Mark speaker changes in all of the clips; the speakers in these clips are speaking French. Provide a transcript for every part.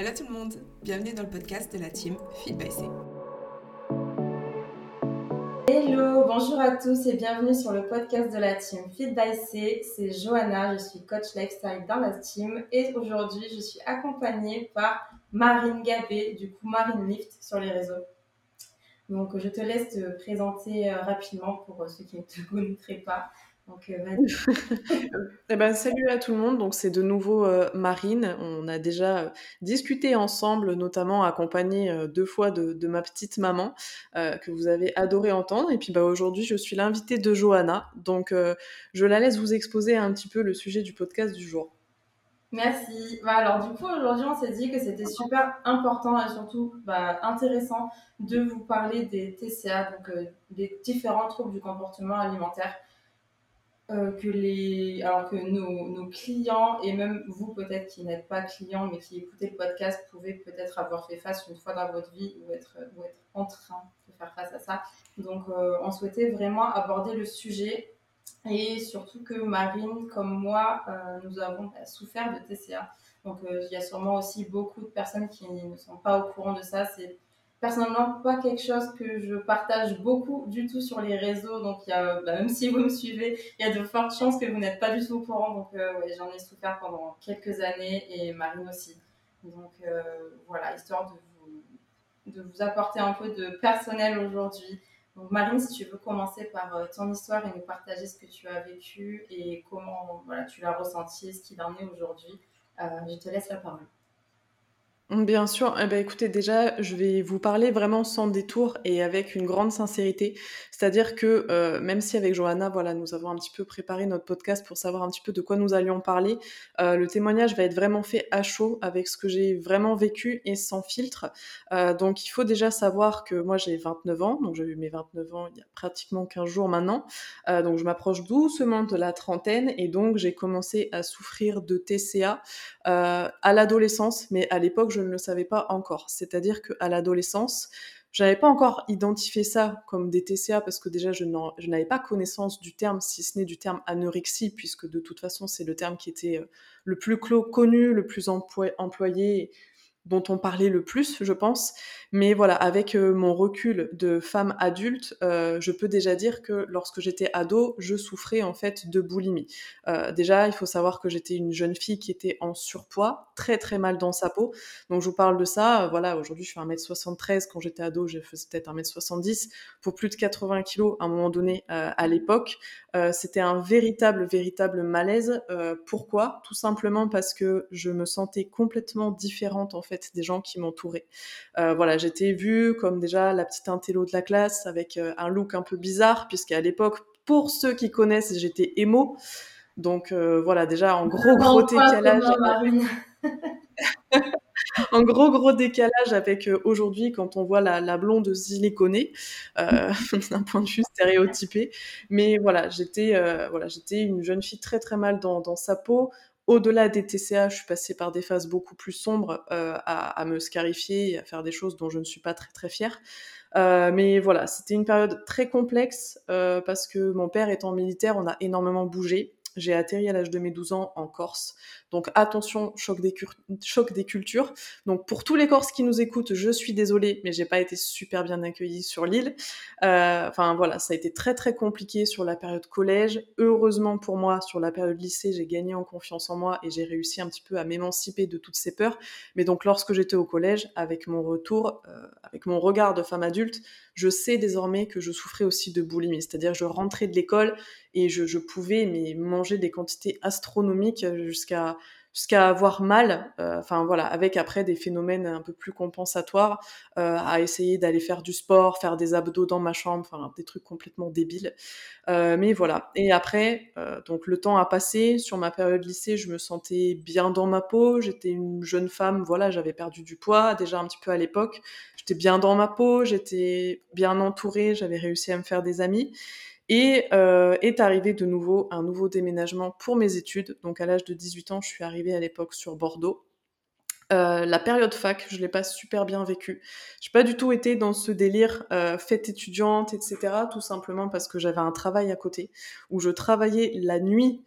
Speaker 1: Hello tout le monde, bienvenue dans le podcast de la team Feed by C.
Speaker 2: Hello, bonjour à tous et bienvenue sur le podcast de la team Feed by C. C'est Johanna, je suis coach lifestyle dans la team et aujourd'hui je suis accompagnée par Marine Gabé, du coup Marine Lift sur les réseaux. Donc je te laisse te présenter euh, rapidement pour euh, ceux qui ne te connaîtraient pas. Donc,
Speaker 3: euh, eh ben, salut à tout le monde. Donc, c'est de nouveau euh, Marine. On a déjà euh, discuté ensemble, notamment accompagné deux fois de, ma petite maman, que vous avez adoré entendre. Et puis, bah, aujourd'hui, je suis l'invitée de Johanna. Donc, je la laisse vous exposer un petit peu le sujet du podcast du jour.
Speaker 2: Merci. Bah, alors, du coup, aujourd'hui, on s'est dit que c'était super important et surtout bah, intéressant de vous parler des TCA, donc des différents troubles du comportement alimentaire. Euh, que les, alors que nos, nos, clients et même vous peut-être qui n'êtes pas client mais qui écoutez le podcast pouvez peut-être avoir fait face une fois dans votre vie ou être, ou être en train de faire face à ça. Donc euh, on souhaitait vraiment aborder le sujet et surtout que Marine comme moi euh, nous avons bah, souffert de TCA. Donc il y a sûrement aussi beaucoup de personnes qui ne sont pas au courant de ça. C'est personnellement pas quelque chose que je partage beaucoup du tout sur les réseaux. Donc, il y a, bah, même si vous me suivez, il y a de fortes chances que vous n'êtes pas du tout au courant. Donc, euh, ouais, j'en ai souffert pendant quelques années et Marine aussi. Donc, euh, voilà, histoire de vous, de vous apporter un peu de personnel aujourd'hui. Donc, Marine, si tu veux commencer par euh, ton histoire et nous partager ce que tu as vécu et comment voilà, tu l'as ressenti, ce qu'il en est aujourd'hui, je te laisse la parole.
Speaker 3: Bien sûr, eh ben, écoutez, déjà, je vais vous parler vraiment sans détour et avec une grande sincérité. C'est-à-dire que euh, même si avec Johanna, voilà, nous avons un petit peu préparé notre podcast pour savoir un petit peu de quoi nous allions parler, euh, le témoignage va être vraiment fait à chaud avec ce que j'ai vraiment vécu et sans filtre. Euh, donc il faut déjà savoir que moi j'ai 29 ans, donc j'ai eu mes 29 ans il y a pratiquement 15 jours maintenant. donc je m'approche doucement de la trentaine et donc j'ai commencé à souffrir de TCA à l'adolescence, mais à l'époque je je ne le savais pas encore. C'est-à-dire qu'à l'adolescence, je n'avais pas encore identifié ça comme des TCA parce que déjà je n'avais pas connaissance du terme, si ce n'est du terme anorexie, puisque de toute façon c'est le terme qui était euh, le plus connu, le plus employé, dont on parlait le plus, je pense. Mais voilà, avec euh, mon recul de femme adulte, euh, je peux déjà dire que lorsque j'étais ado, je souffrais en fait de boulimie. Euh, déjà, il faut savoir que j'étais une jeune fille qui était en surpoids, très très mal dans sa peau. Donc je vous parle de ça. voilà, aujourd'hui je fais 1m73. Quand j'étais ado, je faisais peut-être 1m70. Pour plus de 80 kilos à un moment donné à l'époque, c'était un véritable véritable malaise. pourquoi? Tout simplement parce que je me sentais complètement différente en fait des gens qui m'entouraient. Euh, voilà, j'étais vue comme déjà la petite intello de la classe avec euh, un look un peu bizarre, puisqu'à l'époque, pour ceux qui connaissent, j'étais émo. Donc euh, voilà, déjà en gros gros décalage. en gros gros décalage avec aujourd'hui quand on voit la, blonde siliconée d'un point de vue stéréotypé. Mais voilà, j'étais voilà, j'étais une jeune fille très très mal dans, dans sa peau, au-delà des TCA, je suis passée par des phases beaucoup plus sombres euh, à, me scarifier et à faire des choses dont je ne suis pas très très fière. Euh, mais voilà, c'était une période très complexe euh, parce que mon père étant militaire, on a énormément bougé. J'ai atterri à l'âge de mes 12 ans en Corse. Donc attention, choc des, cultures. Donc pour tous les Corses qui nous écoutent, je suis désolée, mais j'ai pas été super bien accueillie sur l'île. Euh, enfin voilà, ça a été très très compliqué sur la période collège. Heureusement pour moi, sur la période lycée, j'ai gagné en confiance en moi et j'ai réussi un petit peu à m'émanciper de toutes ces peurs. Mais donc lorsque j'étais au collège, avec mon retour, euh, avec mon regard de femme adulte, je sais désormais que je souffrais aussi de boulimie. C'est-à-dire je rentrais de l'école et je, je pouvais mais manger des quantités astronomiques jusqu'à jusqu'à avoir mal, euh, enfin voilà, avec après des phénomènes un peu plus compensatoires, euh, à essayer d'aller faire du sport, faire des abdos dans ma chambre, enfin des trucs complètement débiles. Euh, mais voilà. Et après, donc le temps a passé. Sur ma période lycée, je me sentais bien dans ma peau. J'étais une jeune femme, voilà, j'avais perdu du poids déjà un petit peu à l'époque. J'étais bien dans ma peau, j'étais bien entourée, j'avais réussi à me faire des amis. Et euh, est arrivé de nouveau un nouveau déménagement pour mes études. Donc à l'âge de 18 ans, je suis arrivée à l'époque sur Bordeaux. Euh, la période fac, je l'ai pas super bien vécue. J'ai pas du tout été dans ce délire euh, fête étudiante, etc. Tout simplement parce que j'avais un travail à côté où je travaillais la nuit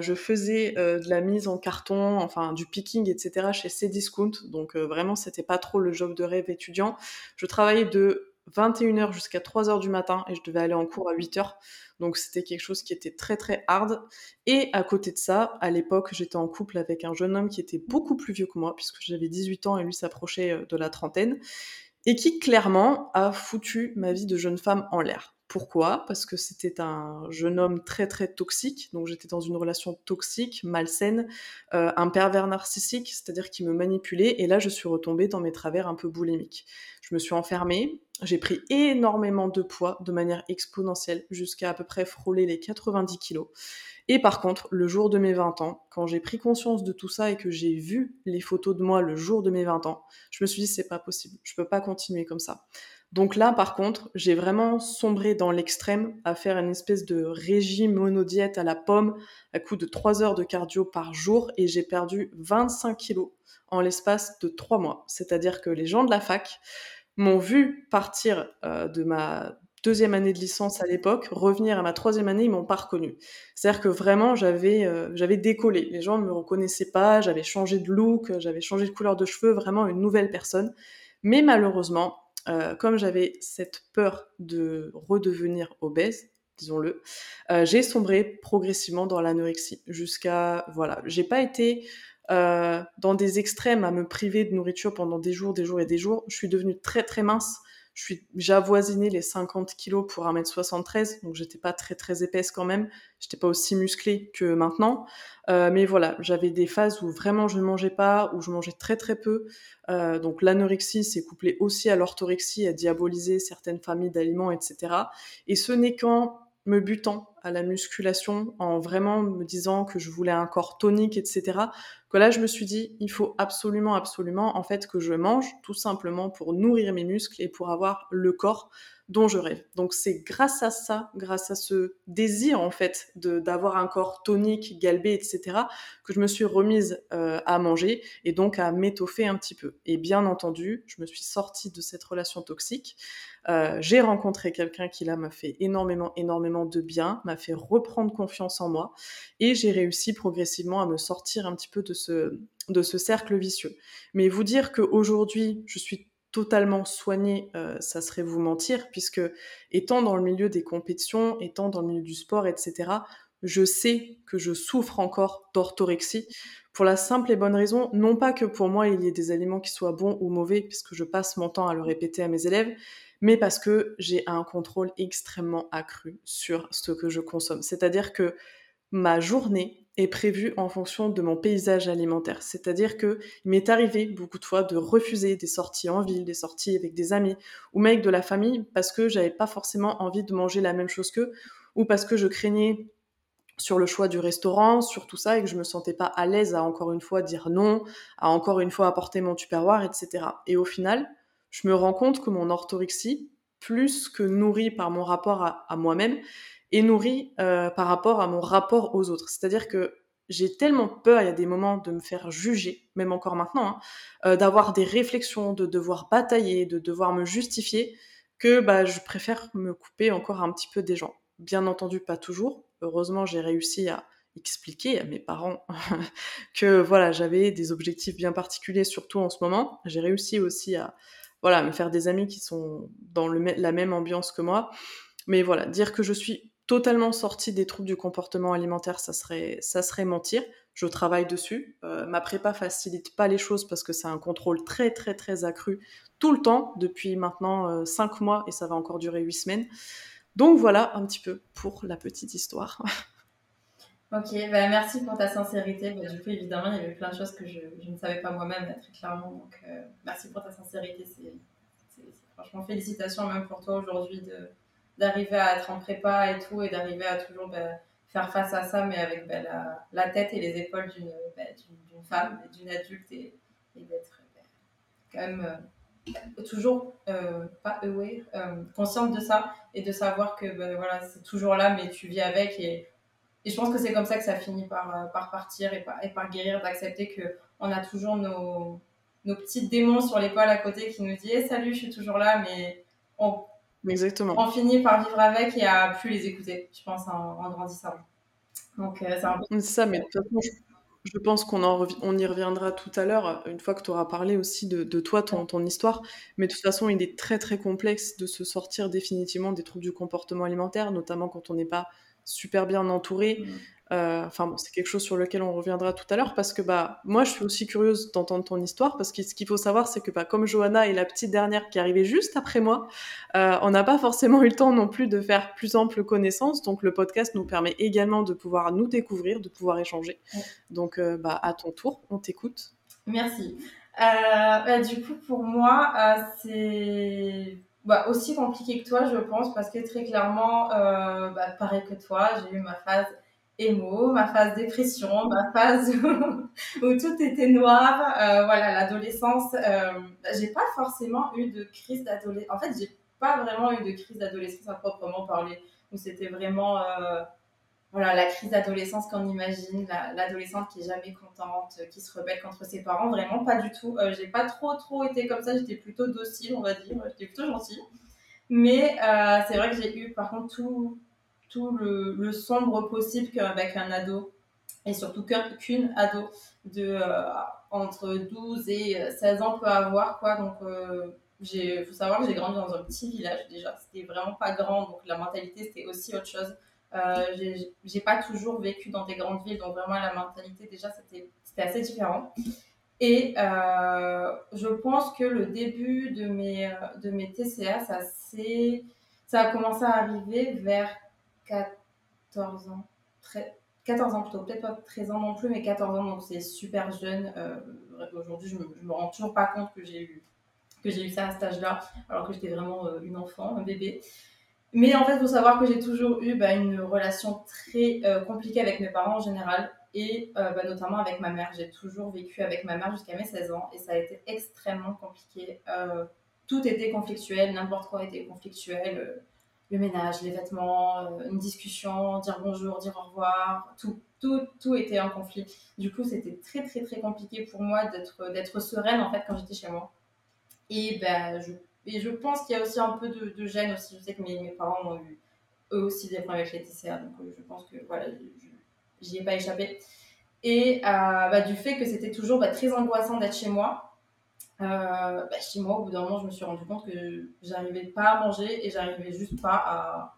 Speaker 3: je faisais de la mise en carton, enfin du picking, etc. chez Cdiscount. Donc vraiment, c'était pas trop le job de rêve étudiant. Je travaillais de 21h jusqu'à 3h du matin et je devais aller en cours à 8h. Donc c'était quelque chose qui était très très hard. Et à côté de ça, à l'époque, j'étais en couple avec un jeune homme qui était beaucoup plus vieux que moi, puisque j'avais 18 ans et lui s'approchait de la trentaine, et qui clairement a foutu ma vie de jeune femme en l'air. Pourquoi? Parce que c'était un jeune homme très très toxique, donc j'étais dans une relation toxique, malsaine, euh, un pervers narcissique, c'est-à-dire qui me manipulait, et là je suis retombée dans mes travers un peu boulimiques. Je me suis enfermée, j'ai pris énormément de poids de manière exponentielle, jusqu'à à peu près frôler les 90 kilos. Et par contre, le jour de mes 20 ans, quand j'ai pris conscience de tout ça et que j'ai vu les photos de moi le jour de mes 20 ans, je me suis dit c'est pas possible, je peux pas continuer comme ça. Donc là, par contre, j'ai vraiment sombré dans l'extrême à faire une espèce de régime monodiète à la pomme à coup de 3 heures de cardio par jour et j'ai perdu 25 kilos en l'espace de 3 mois. C'est-à-dire que les gens de la fac m'ont vu partir euh, de ma deuxième année de licence à l'époque, revenir à ma troisième année, ils m'ont pas reconnu. C'est-à-dire que vraiment, j'avais euh, j'avais décollé. Les gens ne me reconnaissaient pas, j'avais changé de look, j'avais changé de couleur de cheveux, vraiment une nouvelle personne. Mais malheureusement, euh, comme j'avais cette peur de redevenir obèse, disons-le, euh, j'ai sombré progressivement dans l'anorexie jusqu'à voilà, j'ai pas été dans des extrêmes à me priver de nourriture pendant des jours, des jours et des jours. Je suis devenue très très mince j'avoisinais les 50 kilos pour 1m73, donc j'étais pas très très épaisse quand même. J'étais pas aussi musclée que maintenant. Euh, mais voilà, j'avais des phases où vraiment je ne mangeais pas, où je mangeais très très peu. Euh, donc l'anorexie s'est couplée aussi à l'orthorexie, à diaboliser certaines familles d'aliments, etc. Et ce n'est qu'en me butant à la musculation, en vraiment me disant que je voulais un corps tonique, etc., que là, je me suis dit, il faut absolument, absolument, en fait, que je mange, tout simplement pour nourrir mes muscles et pour avoir le corps dont je rêve. Donc c'est grâce à ça, grâce à ce désir en fait d'avoir un corps tonique, galbé, etc., que je me suis remise euh, à manger et donc à m'étoffer un petit peu. Et bien entendu, je me suis sortie de cette relation toxique. Euh, j'ai rencontré quelqu'un qui là m'a fait énormément, énormément de bien, fait reprendre confiance en moi et j'ai réussi progressivement à me sortir un petit peu de ce de ce cercle vicieux. Mais vous dire qu'aujourd'hui, je suis totalement soigné, euh, ça serait vous mentir, puisque étant dans le milieu des compétitions, étant dans le milieu du sport, etc., je sais que je souffre encore d'orthorexie pour la simple et bonne raison, non pas que pour moi il y ait des aliments qui soient bons ou mauvais, puisque je passe mon temps à le répéter à mes élèves, mais parce que j'ai un contrôle extrêmement accru sur ce que je consomme. C'est-à-dire que ma journée est prévue en fonction de mon paysage alimentaire. C'est-à-dire que il m'est arrivé beaucoup de fois de refuser des sorties en ville, des sorties avec des amis ou même avec de la famille parce que j'avais pas forcément envie de manger la même chose qu'eux ou parce que je craignais sur le choix du restaurant, sur tout ça, et que je me sentais pas à l'aise à encore une fois dire non, à encore une fois apporter mon tupperware, etc. Et au final, je me rends compte que mon orthorexie, plus que nourrie par mon rapport à moi-même, et nourri euh, par rapport à mon rapport aux autres. C'est-à-dire que j'ai tellement peur, il y a des moments de me faire juger, même encore maintenant, hein, euh, d'avoir des réflexions, de devoir batailler, de devoir me justifier, que bah, je préfère me couper encore un petit peu des gens. Bien entendu, pas toujours. Heureusement, j'ai réussi à expliquer à mes parents que voilà, j'avais des objectifs bien particuliers, surtout en ce moment. J'ai réussi aussi à voilà, me faire des amis qui sont dans la même ambiance que moi. Mais voilà, dire que je suis totalement sortie des troubles du comportement alimentaire, ça serait, ça serait mentir. Je travaille dessus. Euh, ma prépa facilite pas les choses parce que c'est un contrôle très très très accru tout le temps depuis maintenant 5 euh, mois et ça va encore durer 8 semaines. Donc voilà un petit peu pour la petite histoire.
Speaker 2: ok, bah merci pour ta sincérité. Bah, du coup, évidemment, il y avait plein de choses que je, ne savais pas moi-même très clairement. Donc euh, merci pour ta sincérité. C'est, franchement félicitations même pour toi aujourd'hui d'arriver à être en prépa et tout, et d'arriver à toujours ben, faire face à ça, mais avec ben, la, tête et les épaules d'une ben, femme, d'une adulte, et, d'être quand même euh, toujours euh, pas aware, consciente de ça, et de savoir que voilà, c'est toujours là, mais tu vis avec, et, et je pense que c'est comme ça que ça finit par, par partir et par, et par guérir, d'accepter que on a toujours nos, nos petits démons sur l'épaule à côté qui nous disent hey, salut, je suis toujours là, mais on,
Speaker 3: Exactement.
Speaker 2: On finit par vivre avec et à plus les écouter, je pense, en, grandissant. Donc, c'est un
Speaker 3: peu... ça, mais de toute façon, je pense qu'on on y reviendra tout à l'heure, une fois que tu auras parlé aussi de, toi, ton, ton, histoire. Mais de toute façon, il est très très complexe de se sortir définitivement des troubles du comportement alimentaire, notamment quand on n'est pas super bien entouré. Mmh. Euh, enfin, c'est quelque chose sur lequel on reviendra tout à l'heure parce que bah, moi, je suis aussi curieuse d'entendre ton histoire parce que ce qu'il faut savoir, c'est que bah, comme Johanna est la petite dernière qui est arrivée juste après moi, euh, on n'a pas forcément eu le temps non plus de faire plus ample connaissance. Donc, le podcast nous permet également de pouvoir nous découvrir, de pouvoir échanger. Donc, euh, bah, à ton tour, on t'écoute.
Speaker 2: Merci. Bah, du coup, pour moi, c'est bah, aussi compliqué que toi, je pense, parce que très clairement, bah, pareil que toi, j'ai eu ma phase émo, ma phase dépression, ma phase où tout était noir. Euh, voilà, l'adolescence, euh, j'ai pas forcément eu de crise d'adolescence. En fait, j'ai pas vraiment eu de crise d'adolescence à proprement parler, où c'était vraiment euh, voilà, la crise d'adolescence qu'on imagine, l'adolescente qui est jamais contente, qui se rebelle contre ses parents. Vraiment pas du tout. j'ai pas trop, trop été comme ça. J'étais plutôt docile, on va dire. J'étais plutôt gentille. Mais c'est vrai que j'ai eu, par contre, tout tout le, sombre possible qu'avec un ado, et surtout qu'une ado de euh, entre 12 et 16 ans peut avoir. Quoi. Donc, il euh, faut savoir que j'ai grandi dans un petit village déjà. C'était vraiment pas grand, donc la mentalité c'était aussi autre chose. Euh, j'ai pas toujours vécu dans des grandes villes, donc vraiment la mentalité déjà c'était assez différent. Et euh, je pense que le début de mes, de mes TCA, ça, ça a commencé à arriver vers 14 ans. 14 ans plutôt, peut-être pas 13 ans non plus, mais 14 ans, donc c'est super jeune. Euh, aujourd'hui, je me, me rends toujours pas compte que j'ai eu, eu ça à cet âge-là, alors que j'étais vraiment euh, une enfant, un bébé. Mais en fait, il faut savoir que j'ai toujours eu bah, une relation très euh, compliquée avec mes parents en général, et bah, notamment avec ma mère. J'ai toujours vécu avec ma mère jusqu'à mes 16 ans, et ça a été extrêmement compliqué. tout était conflictuel, n'importe quoi était conflictuel le ménage, les vêtements, euh, une discussion, dire bonjour, dire au revoir, tout, tout, tout était en conflit. Du coup, c'était très, très, très compliqué pour moi d'être sereine, en fait, quand j'étais chez moi. Et ben, je, et je pense qu'il y a aussi un peu de, gêne aussi. Je sais que mes, parents ont eu eux aussi des problèmes avec les TCA, donc euh, je pense que voilà, j'y ai pas échappé. Et euh, bah, du fait que c'était toujours bah, très angoissant d'être chez moi, euh, bah, chez moi, au bout d'un moment, je me suis rendu compte que j'arrivais pas à manger et j'arrivais juste pas à,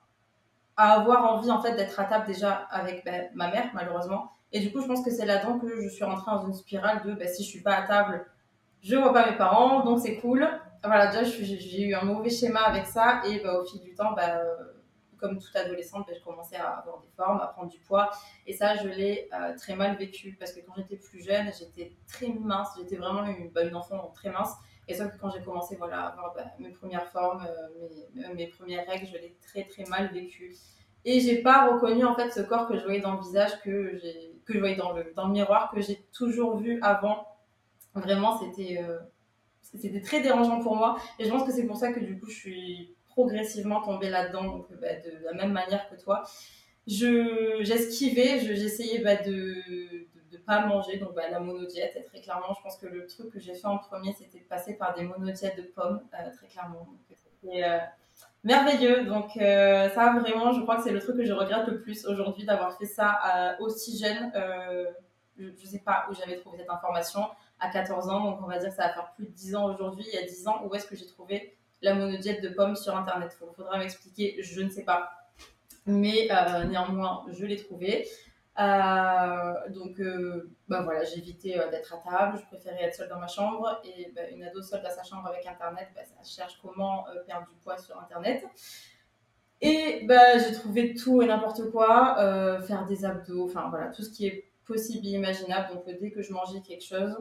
Speaker 2: avoir envie en fait d'être à table déjà avec bah, ma mère, malheureusement. Et du coup, je pense que c'est là-dedans que je suis rentrée dans une spirale de si je suis pas à table, je vois pas mes parents, donc c'est cool. Voilà, déjà, j'ai eu un mauvais schéma avec ça et bah, au fil du temps, bah, comme toute adolescente, ben, je commençais à avoir des formes, à prendre du poids. Et ça, je l'ai euh, très mal vécu parce que quand j'étais plus jeune, j'étais très mince. J'étais vraiment une, bah, une, enfant très mince. Et sauf que quand j'ai commencé voilà, à avoir bah, mes premières formes, euh, mes, mes, premières règles, je l'ai très très mal vécu. Et j'ai pas reconnu en fait ce corps que je voyais dans le visage, que, que je voyais dans le, dans le miroir, que j'ai toujours vu avant. Vraiment, c'était euh, c'était très dérangeant pour moi. Et je pense que c'est pour ça que du coup, je suis progressivement tombé là-dedans, bah, de la même manière que toi. Je, j'esquivais, j'essayais bah, de ne pas manger, donc bah, la monodiète, très clairement, je pense que le truc que j'ai fait en premier, c'était de passer par des monodiètes de pommes, euh, très clairement. C'était euh, merveilleux, donc euh, ça vraiment, je crois que c'est le truc que je regrette le plus aujourd'hui d'avoir fait ça aussi jeune. je ne sais pas où j'avais trouvé cette information, à 14 ans, donc on va dire que ça va faire plus de 10 ans aujourd'hui, il y a 10 ans, où est-ce que j'ai trouvé la monodiète de pommes sur Internet? Il faudra m'expliquer, je ne sais pas. Mais euh, néanmoins, je l'ai trouvé. Euh, donc, euh, bah voilà, j'évitais d'être à table, je préférais être seule dans ma chambre. Et bah, une ado seule dans sa chambre avec Internet, bah, ça cherche comment perdre du poids sur Internet. Et j'ai trouvé tout et n'importe quoi, faire des abdos, enfin voilà, tout ce qui est possible et imaginable. Donc, dès que je mangeais quelque chose,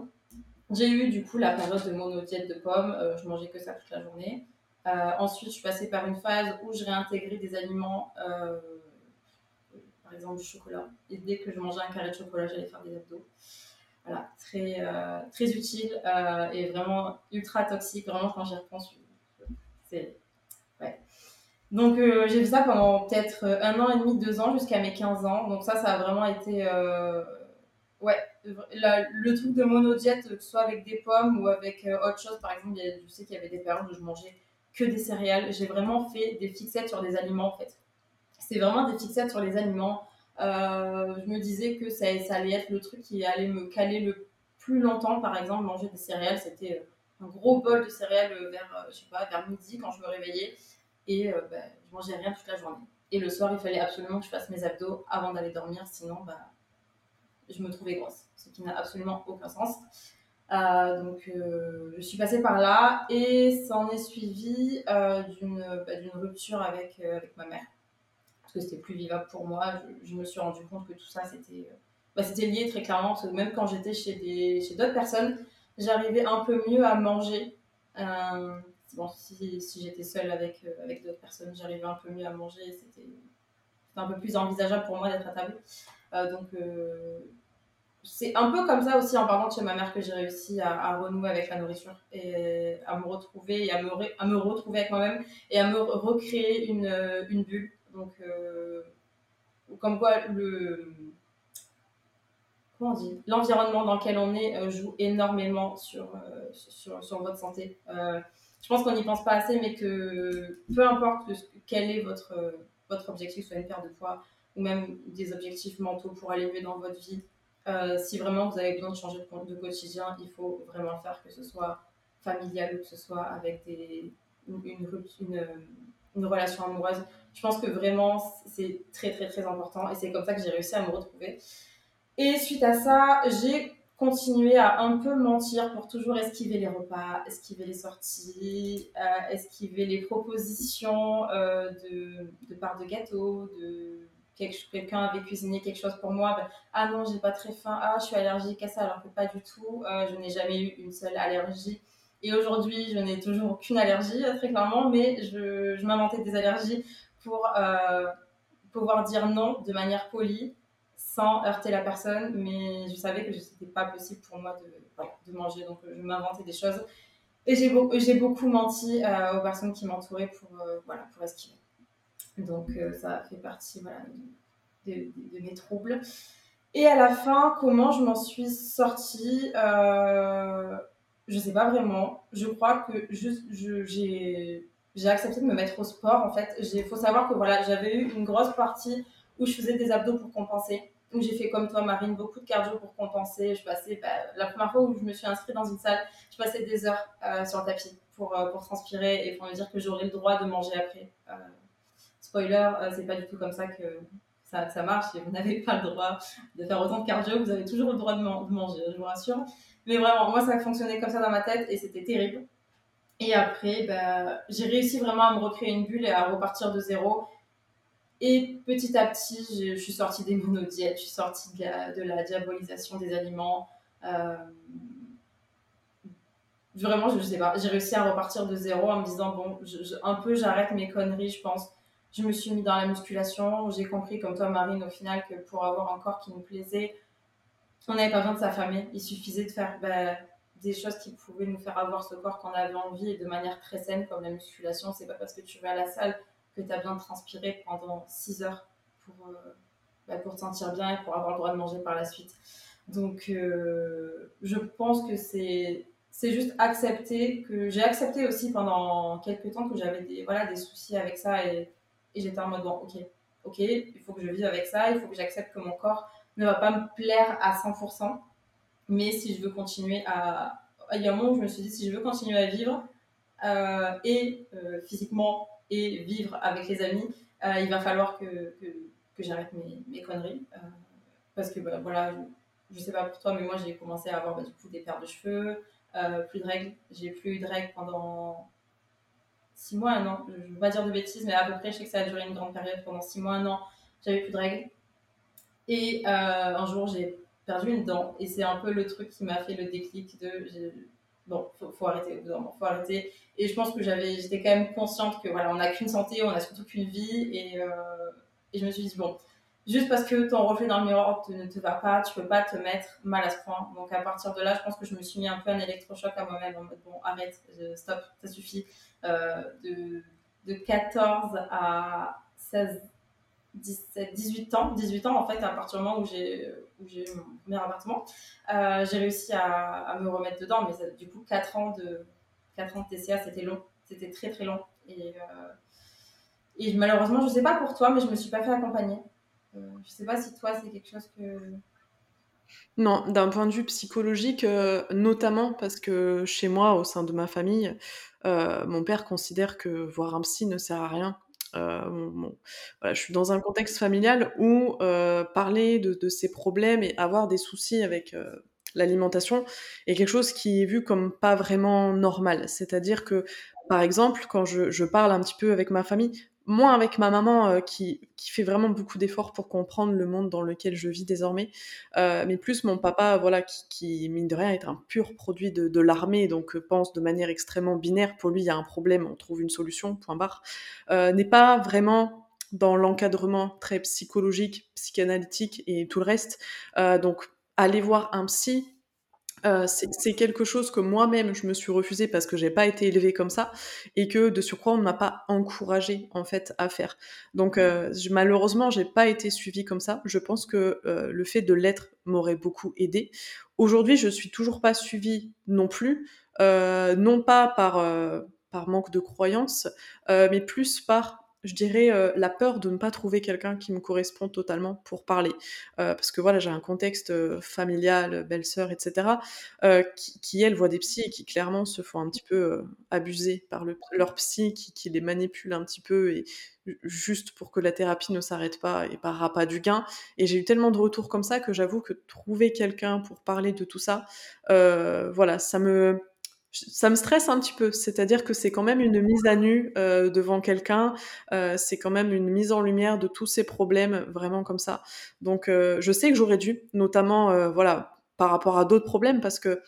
Speaker 2: j'ai eu du coup la période de monodiète de pommes, je mangeais que ça toute la journée. Euh, ensuite, je suis passée par une phase où je réintégrais des aliments, euh, par exemple du chocolat. Et dès que je mangeais un carré de chocolat, j'allais faire des abdos. Voilà, très, euh, très utile et vraiment ultra toxique. Vraiment, quand j'y repense, c'est. Ouais. Donc, j'ai fait ça pendant peut-être un an et demi, deux ans, jusqu'à mes 15 ans. Donc, ça, ça a vraiment été. Ouais, le truc de monodiète, que ce soit avec des pommes ou avec autre chose, par exemple, je sais qu'il y avait des périodes où je mangeais que des céréales. J'ai vraiment fait des fixettes sur des aliments en fait. C'est vraiment des fixettes sur les aliments. je me disais que ça, allait être le truc qui allait me caler le plus longtemps. Par exemple, manger des céréales, c'était un gros bol de céréales vers, je sais pas, vers midi quand je me réveillais. Et bah, je mangeais rien toute la journée. Et le soir, il fallait absolument que je fasse mes abdos avant d'aller dormir, sinon bah, je me trouvais grosse, ce qui n'a absolument aucun sens. Euh, donc, euh, je suis passée par là et ça en est suivi euh, bah, d'une rupture avec, avec ma mère. Parce que c'était plus vivable pour moi. Je, me suis rendu compte que tout ça, c'était bah, lié très clairement. Parce que même quand j'étais chez d'autres chez personnes, j'arrivais un peu mieux à manger. bon, si, si j'étais seule avec, avec d'autres personnes, j'arrivais un peu mieux à manger. C'était un peu plus envisageable pour moi d'être à table. donc, c'est un peu comme ça aussi en parlant de chez ma mère que j'ai réussi à, renouer avec la nourriture et à me retrouver et à me, à me retrouver avec moi-même et à me recréer une, une bulle. Donc, euh, comme quoi le comment on l'environnement dans lequel on est euh, joue énormément sur, euh, sur, sur, votre santé. je pense qu'on n'y pense pas assez, mais que peu importe quel est votre, votre objectif, soit une perte de poids ou même des objectifs mentaux pour aller mieux dans votre vie, euh, si vraiment vous avez besoin de changer de, quotidien, il faut vraiment le faire, que ce soit familial ou que ce soit avec une, relation amoureuse. Je pense que vraiment, c'est très, très, très important et c'est comme ça que j'ai réussi à me retrouver. Et suite à ça, j'ai continué à un peu mentir pour toujours esquiver les repas, esquiver les sorties, euh, esquiver les propositions euh, de, de part de gâteau, de quelqu'un avait cuisiné quelque chose pour moi, ben, ah non, j'ai pas très faim, ah je suis allergique à ça, alors que pas du tout, euh, je n'ai jamais eu une seule allergie. Et aujourd'hui, je n'ai toujours aucune allergie, très clairement, mais je, m'inventais des allergies pour euh, pouvoir dire non de manière polie, sans heurter la personne, mais je savais que ce n'était pas possible pour moi de, manger, donc je m'inventais des choses. Et j'ai beaucoup, menti euh, aux personnes qui m'entouraient pour, voilà, pour esquiver. Donc euh, ça fait partie de, mes troubles. Et à la fin, comment je m'en suis sortie euh, Je sais pas vraiment. Je crois que j'ai accepté de me mettre au sport. En fait, il faut savoir que voilà, j'avais eu une grosse partie où je faisais des abdos pour compenser. Où j'ai fait comme toi, Marine, beaucoup de cardio pour compenser. Je passais, bah, la première fois où je me suis inscrite dans une salle, je passais des heures euh, sur le tapis pour, pour transpirer et pour me dire que j'aurais le droit de manger après spoiler, euh, c'est pas du tout comme ça que ça, marche. Vous n'avez pas le droit de faire autant de cardio. Vous avez toujours le droit de, manger, je vous rassure. Mais vraiment, moi, ça a fonctionné comme ça dans ma tête et c'était terrible. Et après, bah, j'ai réussi vraiment à me recréer une bulle et à repartir de zéro. Et petit à petit, je, suis sortie des monodiètes, je suis sortie de la, diabolisation des aliments. Euh, vraiment, je, sais pas, j'ai réussi à repartir de zéro en me disant, bon, un peu j'arrête mes conneries, je pense je me suis mis dans la musculation. J'ai compris, comme toi, Marine, au final, que pour avoir un corps qui nous plaisait, on n'avait pas besoin de s'affamer. Il suffisait de faire bah, des choses qui pouvaient nous faire avoir ce corps qu'on avait envie et de manière très saine, comme la musculation. C'est pas parce que tu vas à la salle que tu as besoin de transpirer pendant 6 heures pour, euh, bah, pour te sentir bien et pour avoir le droit de manger par la suite. Donc, euh, je pense que c'est c'est juste accepter que j'ai accepté aussi pendant quelques temps que j'avais des voilà des soucis avec ça et et j'étais en mode, bon, ok, ok, il faut que je vive avec ça, il faut que j'accepte que mon corps ne va pas me plaire à 100%. Mais si je veux continuer à. Il y a un moment où je me suis dit, si je veux continuer à vivre, euh, et euh, physiquement, et vivre avec les amis, euh, il va falloir que, que, j'arrête mes, conneries. parce que, bah, voilà, je, sais pas pour toi, mais moi, j'ai commencé à avoir bah, du coup des paires de cheveux, plus de règles. J'ai plus eu de règles pendant six mois, un an. Je ne veux pas dire de bêtises, mais à peu près, je sais que ça a duré une grande période. Pendant six mois, un an, j'avais plus de règles. Et euh, un jour, j'ai perdu une dent. Et c'est un peu le truc qui m'a fait le déclic de bon, faut, faut arrêter, faut arrêter. Et je pense que j'avais, j'étais quand même consciente que voilà, on n'a qu'une santé, on n'a surtout qu'une vie. Et, euh, et je me suis dit, bon, juste parce que ton reflet dans le miroir ne te va pas, tu peux pas te mettre mal à ce point. Donc à partir de là, je pense que je me suis mis un peu un électrochoc à moi-même en mode bon, arrête, stop, ça suffit. Euh, de, de 14 à 16, 17, 18 ans, 18 ans en fait, à partir du moment où j'ai eu mon premier appartement, euh, j'ai réussi à, à, me remettre dedans, mais du coup 4 ans de 4 ans de TCA, c'était long, c'était très très long. Et, euh, et malheureusement, je sais pas pour toi, mais je me suis pas fait accompagner. Je sais pas si toi, c'est quelque chose que...
Speaker 3: Non, d'un point de vue psychologique, notamment parce que chez moi, au sein de ma famille, mon père considère que voir un psy ne sert à rien. je suis dans un contexte familial où parler de, de, ses problèmes et avoir des soucis avec l'alimentation est quelque chose qui est vu comme pas vraiment normal. C'est-à-dire que, par exemple, quand je, parle un petit peu avec ma famille, moins avec ma maman euh, qui, fait vraiment beaucoup d'efforts pour comprendre le monde dans lequel je vis désormais, euh, mais plus mon papa, voilà, qui, mine de rien est un pur produit de, l'armée, donc euh, pense de manière extrêmement binaire. Pour lui, il y a un problème, on trouve une solution, point barre. n'est pas vraiment dans l'encadrement très psychologique, psychanalytique et tout le reste. donc aller voir un psy, euh, c'est quelque chose que moi-même je me suis refusée parce que j'ai pas été élevée comme ça et que de surcroît on ne m'a pas encouragée en fait à faire. Donc euh, malheureusement j'ai pas été suivie comme ça. Je pense que euh, le fait de l'être m'aurait beaucoup aidé. Aujourd'hui je suis toujours pas suivie non plus, non pas par par manque de croyance, mais plus par je dirais, euh, la peur de ne pas trouver quelqu'un qui me correspond totalement pour parler. Euh, parce que voilà, j'ai un contexte euh, familial, belle-sœur, etc., qui, qui, elles, voient des psys et qui clairement se font un petit peu abuser par le, leur psy, qui, les manipule un petit peu et juste pour que la thérapie ne s'arrête pas et par pas du gain. Et j'ai eu tellement de retours comme ça que j'avoue que trouver quelqu'un pour parler de tout ça, voilà, ça me ça me stresse un petit peu. C'est-à-dire que c'est quand même une mise à nu euh, devant quelqu'un. Euh, c'est quand même une mise en lumière de tous ces problèmes, vraiment comme ça. Donc, euh, je sais que j'aurais dû, notamment, voilà, par rapport à d'autres problèmes, parce que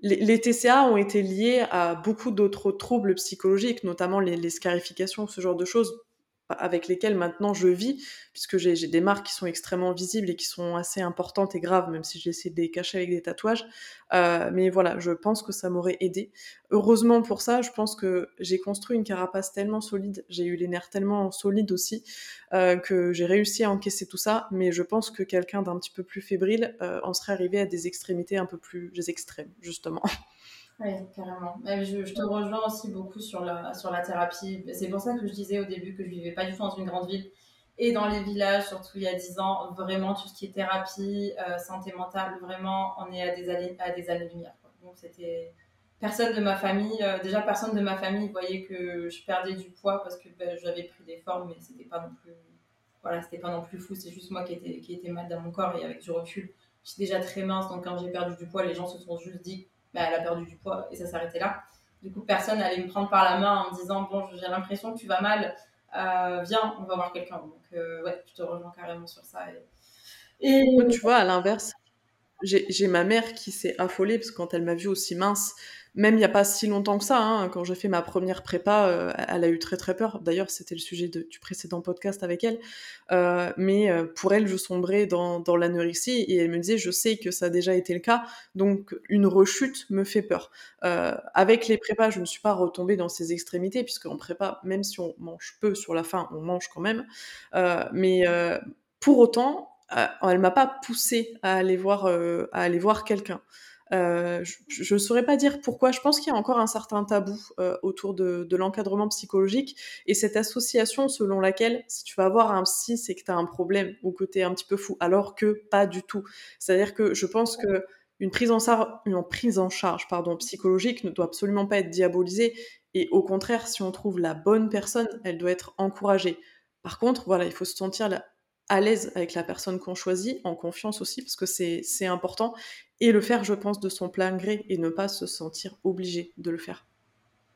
Speaker 3: les, TCA ont été liés à beaucoup d'autres troubles psychologiques, notamment les scarifications, ce genre de choses avec lesquelles maintenant je vis, puisque j'ai des marques qui sont extrêmement visibles et qui sont assez importantes et graves, même si j'essaie de les cacher avec des tatouages. Euh, mais voilà, je pense que ça m'aurait aidé. Heureusement pour ça, je pense que j'ai construit une carapace tellement solide, j'ai eu les nerfs tellement solides aussi, euh, que j'ai réussi à encaisser tout ça. Mais je pense que quelqu'un d'un petit peu plus fébrile euh, en serait arrivé à des extrémités un peu plus extrêmes, justement.
Speaker 2: Oui, carrément. Je, je, te rejoins aussi beaucoup sur la, sur la thérapie. C'est pour ça que je disais au début que je vivais pas du tout dans une grande ville. Et dans les villages, surtout il y a 10 ans, vraiment tout ce qui est thérapie, euh, santé mentale, vraiment, on est à des années, à des années-lumière. Donc c'était personne de ma famille, euh, déjà personne de ma famille voyait que je perdais du poids parce que ben, j'avais pris des formes, mais c'était pas voilà, pas non plus fou. C'est juste moi qui était, qui était mal dans mon corps et avec du recul, j'étais déjà très mince. Donc quand j'ai perdu du poids, les gens se sont juste dit bah, elle a perdu du poids et ça s'arrêtait là. Du coup, personne n'allait me prendre par la main en me disant Bon, j'ai l'impression que tu vas mal, euh, viens, on va voir quelqu'un. Donc, euh, ouais, je te rejoins carrément sur ça.
Speaker 3: Et, tu vois, à l'inverse, j'ai ma mère qui s'est affolée parce que quand elle m'a vue aussi mince, même il n'y a pas si longtemps que ça, hein, quand j'ai fait ma première prépa, euh, elle a eu très très peur. D'ailleurs, c'était le sujet du précédent podcast avec elle. Euh, mais euh, pour elle, je sombrais dans, dans l'anorexie et elle me disait, je sais que ça a déjà été le cas, donc une rechute me fait peur. avec les prépas, je ne suis pas retombée dans ces extrémités, puisque en prépa, même si on mange peu sur la fin, on mange quand même. mais pour autant, elle m'a pas poussée à aller voir quelqu'un. Euh, je ne saurais pas dire pourquoi. Je pense qu'il y a encore un certain tabou euh, autour de, l'encadrement psychologique et cette association selon laquelle si tu vas voir un psy, c'est que tu as un problème ou que tu es un petit peu fou, alors que pas du tout. C'est-à-dire que je pense que une prise en, charge psychologique ne doit absolument pas être diabolisée et au contraire, si on trouve la bonne personne, elle doit être encouragée. Par contre, voilà, il faut se sentir à l'aise avec la personne qu'on choisit, en confiance aussi, parce que c'est important, et le faire, je pense, de son plein gré et ne pas se sentir obligé de le faire.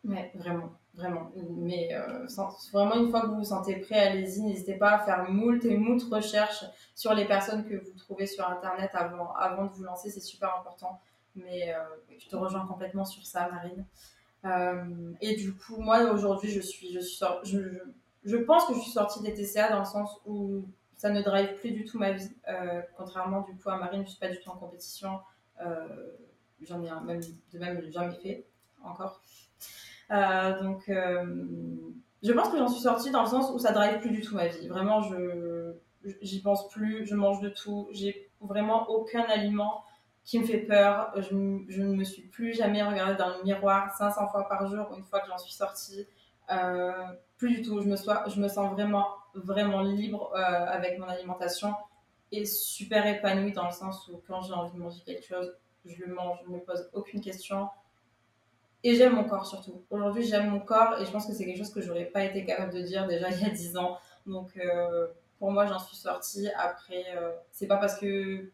Speaker 2: Oui, vraiment, vraiment. Mais euh, vraiment, une fois que vous vous sentez prêt, allez-y. N'hésitez pas à faire moult et moult recherches sur les personnes que vous trouvez sur Internet avant, avant de vous lancer. C'est super important. Mais euh, je te rejoins complètement sur ça, Marine. Euh, et du coup, moi, aujourd'hui, je suis, je, suis je, je, je, pense que je suis sortie des TCA dans le sens où ça ne drive plus du tout ma vie. Euh, contrairement du coup à Marine, je ne suis pas du tout en compétition. Euh, j'en ai même, de même jamais fait encore. Euh, donc, je pense que j'en suis sortie dans le sens où ça drive plus du tout ma vie. Vraiment, je j'y pense plus, je mange de tout. J'ai vraiment aucun aliment qui me fait peur. Je, ne me suis plus jamais regardée dans le miroir 500 fois par jour une fois que j'en suis sortie. plus du tout. Je me sens vraiment, vraiment libre avec mon alimentation et super épanouie dans le sens où quand j'ai envie de manger quelque chose, je le mange, je ne me pose aucune question. Et j'aime mon corps surtout. Aujourd'hui, j'aime mon corps et je pense que c'est quelque chose que j'aurais pas été capable de dire déjà il y a 10 ans. Donc, euh, pour moi, j'en suis sortie. Après, euh, c'est pas parce que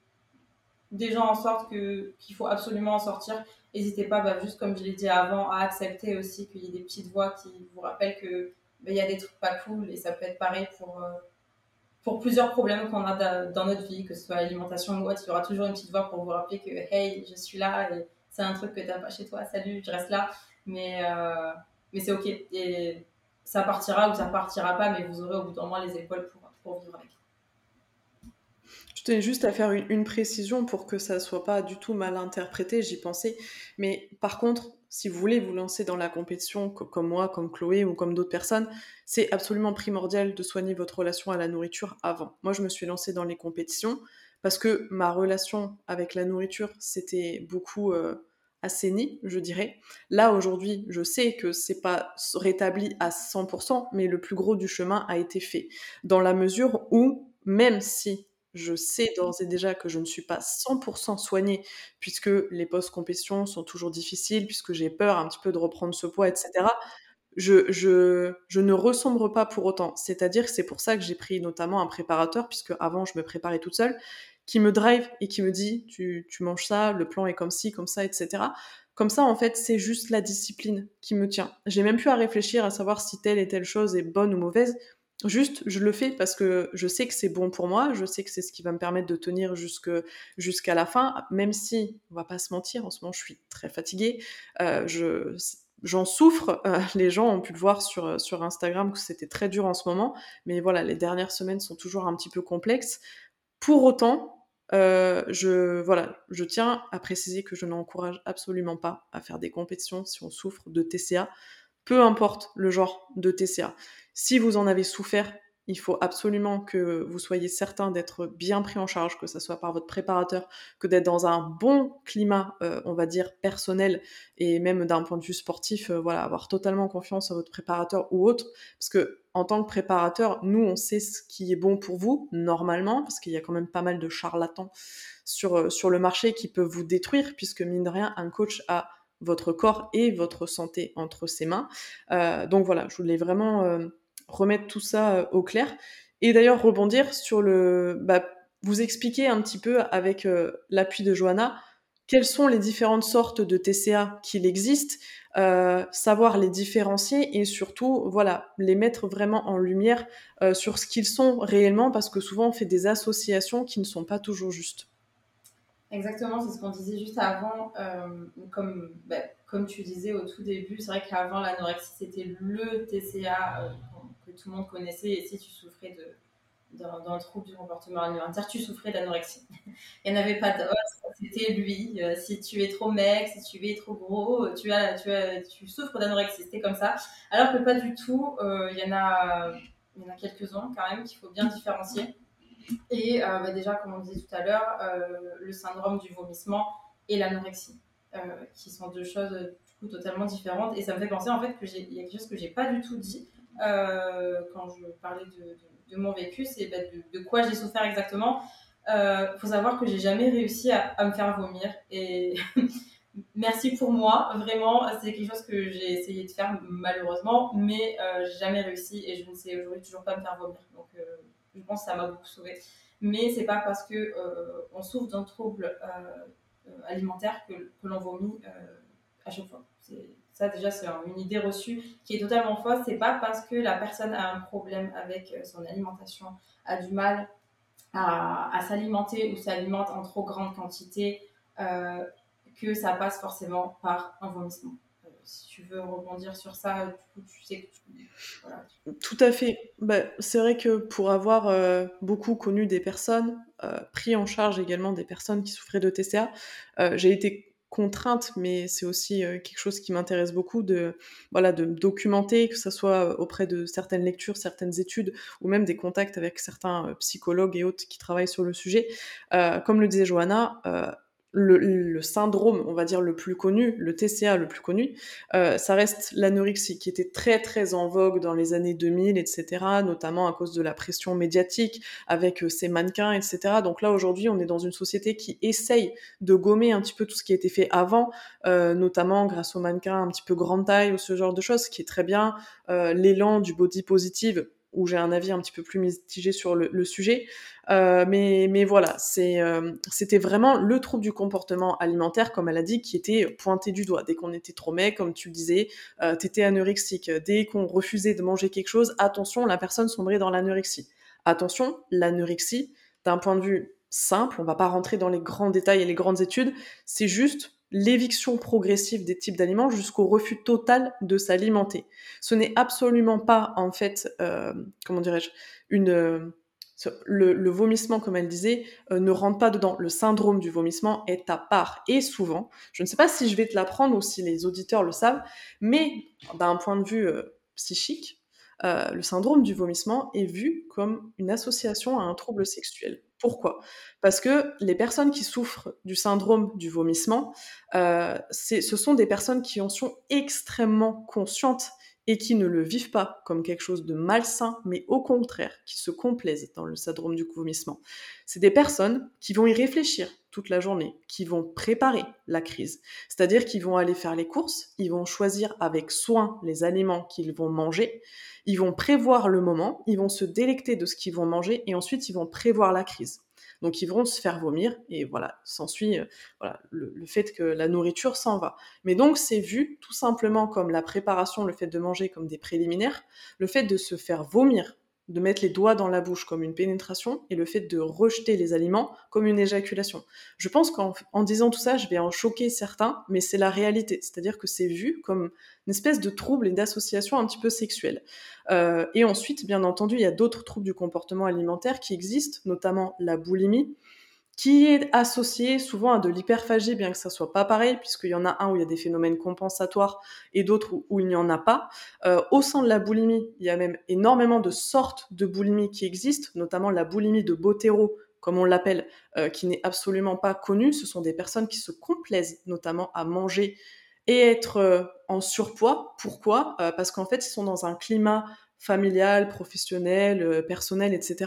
Speaker 2: des gens en sortent que, qu'il faut absolument en sortir. N'hésitez pas, bah, juste comme je l'ai dit avant, à accepter aussi qu'il y ait des petites voix qui vous rappellent que il y a des trucs pas cool et ça peut être pareil pour, euh, pour plusieurs problèmes qu'on a dans notre vie, que ce soit l'alimentation ou autre. Il y aura toujours une petite voix pour vous rappeler que hey, je suis là et c'est un truc que tu n'as pas chez toi, salut, je reste là. Mais, euh, mais c'est ok. Et ça partira ou ça partira pas, mais vous aurez au bout d'un moment les épaules pour, pour vivre avec.
Speaker 3: Je tenais juste à faire une, précision pour que ça soit pas du tout mal interprété, j'y pensais. Mais par contre, si vous voulez vous lancer dans la compétition, comme moi, comme Chloé ou comme d'autres personnes, c'est absolument primordial de soigner votre relation à la nourriture avant. Moi, je me suis lancée dans les compétitions parce que ma relation avec la nourriture, c'était beaucoup euh, assainie, je dirais. Là, aujourd'hui, je sais que c'est pas rétabli à 100%, mais le plus gros du chemin a été fait. Dans la mesure où, même si je sais d'ores et déjà que je ne suis pas 100% soignée, puisque les post-compétitions sont toujours difficiles, puisque j'ai peur un petit peu de reprendre ce poids, etc je, je, je, ne ressombre pas pour autant. C'est-à-dire que c'est pour ça que j'ai pris notamment un préparateur, puisque avant je me préparais toute seule, qui me drive et qui me dit tu, tu manges ça, le plan est comme ci, comme ça, etc. Comme ça, en fait, c'est juste la discipline qui me tient. J'ai même plus à réfléchir à savoir si telle et telle chose est bonne ou mauvaise. Juste, je le fais parce que je sais que c'est bon pour moi, je sais que c'est ce qui va me permettre de tenir jusqu'à la fin, même si, on va pas se mentir, en ce moment je suis très fatiguée, euh, je, j'en souffre. Euh, les gens ont pu le voir sur, sur Instagram que c'était très dur en ce moment, mais voilà, les dernières semaines sont toujours un petit peu complexes. Pour autant, euh, je, voilà, je tiens à préciser que je n'encourage absolument pas à faire des compétitions si on souffre de TCA, peu importe le genre de TCA. Si vous en avez souffert, il faut absolument que vous soyez certain d'être bien pris en charge, que ce soit par votre préparateur, que d'être dans un bon climat, euh, on va dire, personnel, et même d'un point de vue sportif, euh, voilà, avoir totalement confiance en votre préparateur ou autre, parce que en tant que préparateur, nous, on sait ce qui est bon pour vous, normalement, parce qu'il y a quand même pas mal de charlatans sur, euh, sur le marché qui peuvent vous détruire, puisque mine de rien, un coach a votre corps et votre santé entre ses mains. donc voilà, je voulais vraiment remettre tout ça euh, au clair. Et d'ailleurs, rebondir sur le. Bah, vous expliquer un petit peu avec euh, l'appui de Johanna quelles sont les différentes sortes de TCA qu'il existe, euh, savoir les différencier et surtout, voilà, les mettre vraiment en lumière sur ce qu'ils sont réellement parce que souvent on fait des associations qui ne sont pas toujours justes.
Speaker 2: Exactement, c'est ce qu'on disait juste avant. comme, bah, comme tu disais au tout début, c'est vrai qu'avant l'anorexie c'était le TCA tout le monde connaissait. Et si tu souffrais de, d'un trouble du comportement alimentaire, tu souffrais d'anorexie. Il n'y en avait pas d'autre, c'était lui. Euh, si tu es trop mec, si tu es trop gros, tu, tu, as, tu souffres d'anorexie. C'était comme ça. Alors que pas du tout. Euh, il y il y en a quelques-uns quand même qu'il faut bien différencier. Et euh, bah, déjà, comme on disait tout à l'heure, le syndrome du vomissement et l'anorexie, qui sont deux choses coup totalement différentes. Et ça me fait penser en fait que il y a quelque chose que j'ai pas du tout dit. Euh, quand je parlais de, mon vécu, c'est bah, de, quoi j'ai souffert exactement. Il euh, faut savoir que j'ai jamais réussi à, me faire vomir et merci pour moi, vraiment, c'est quelque chose que j'ai essayé de faire malheureusement, mais euh, j'ai jamais réussi et je ne sais aujourd'hui toujours pas me faire vomir. Donc je pense que ça m'a beaucoup sauvé. Mais c'est pas parce que on souffre d'un trouble alimentaire que, l'on vomit à chaque fois. Ça, déjà, c'est une idée reçue qui est totalement fausse. C'est pas parce que la personne a un problème avec euh, son alimentation, a du mal à, s'alimenter ou s'alimente en trop grande quantité, euh, que ça passe forcément par un vomissement. Euh, si tu veux rebondir sur ça, du coup, tu sais que tu...
Speaker 3: Tout à fait. Bah, c'est vrai que pour avoir beaucoup connu des personnes, pris en charge également des personnes qui souffraient de TCA, j'ai été contrainte, mais c'est aussi euh, quelque chose qui m'intéresse beaucoup de, voilà, de documenter, que ce soit auprès de certaines lectures, certaines études, ou même des contacts avec certains euh, psychologues et autres qui travaillent sur le sujet. Euh, comme le disait Johanna, le, syndrome, on va dire, le plus connu, le TCA le plus connu, euh, ça reste l'anorexie, qui était très très en vogue dans les années 2000, etc., notamment à cause de la pression médiatique avec euh, ces mannequins, etc. Donc là, aujourd'hui, on est dans une société qui essaye de gommer un petit peu tout ce qui a été fait avant, euh, notamment grâce aux mannequins un petit peu grande taille ou ce genre de choses, ce qui est très bien. L'élan du body positive, où j'ai un avis un petit peu plus mitigé sur le, sujet. Euh, mais, mais voilà, euh, c'était vraiment le trouble du comportement alimentaire, comme elle a dit, qui était pointé du doigt. Dès qu'on était trop maigre, comme tu le disais, euh, t'étais anorexique. Dès qu'on refusait de manger quelque chose, attention, la personne sombrait dans l'anorexie. Attention, l'anorexie, d'un point de vue simple, on va pas rentrer dans les grands détails et les grandes études, c'est juste l'éviction progressive des types d'aliments jusqu'au refus total de s'alimenter. Ce n'est absolument pas, en fait, euh, comment dirais-je, une... Euh, le, vomissement, comme elle disait, euh, ne rentre pas dedans. Le syndrome du vomissement est à part. Et souvent, je ne sais pas si je vais te l'apprendre ou si les auditeurs le savent, mais d'un point de vue psychique, le syndrome du vomissement est vu comme une association à un trouble sexuel. Pourquoi? Parce que les personnes qui souffrent du syndrome du vomissement, euh, ce sont des personnes qui en sont extrêmement conscientes et qui ne le vivent pas comme quelque chose de malsain, mais au contraire, qui se complaisent dans le syndrome du vomissement. C'est des personnes qui vont y réfléchir toute la journée, qui vont préparer la crise. C'est-à-dire qu'ils vont aller faire les courses, ils vont choisir avec soin les aliments qu'ils vont manger, ils vont prévoir le moment, ils vont se délecter de ce qu'ils vont manger et ensuite ils vont prévoir la crise. Donc ils vont se faire vomir et voilà, s'ensuit euh, voilà, le, le, fait que la nourriture s'en va. Mais donc c'est vu tout simplement comme la préparation, le fait de manger comme des préliminaires, le fait de se faire vomir de mettre les doigts dans la bouche comme une pénétration et le fait de rejeter les aliments comme une éjaculation. Je pense qu'en disant tout ça, je vais en choquer certains, mais c'est la réalité. C'est-à-dire que c'est vu comme une espèce de trouble et d'association un petit peu sexuelle. Euh, et ensuite, bien entendu, il y a d'autres troubles du comportement alimentaire qui existent, notamment la boulimie qui est associé souvent à de l'hyperphagie, bien que ça soit pas pareil, puisqu'il y en a un où il y a des phénomènes compensatoires et d'autres où, il n'y en a pas. Euh, au sein de la boulimie, il y a même énormément de sortes de boulimie qui existent, notamment la boulimie de Botero, comme on l'appelle, euh, qui n'est absolument pas connue. Ce sont des personnes qui se complaisent notamment à manger et être euh, en surpoids. Pourquoi? Parce qu'en fait, ils sont dans un climat familial, professionnel, personnel, etc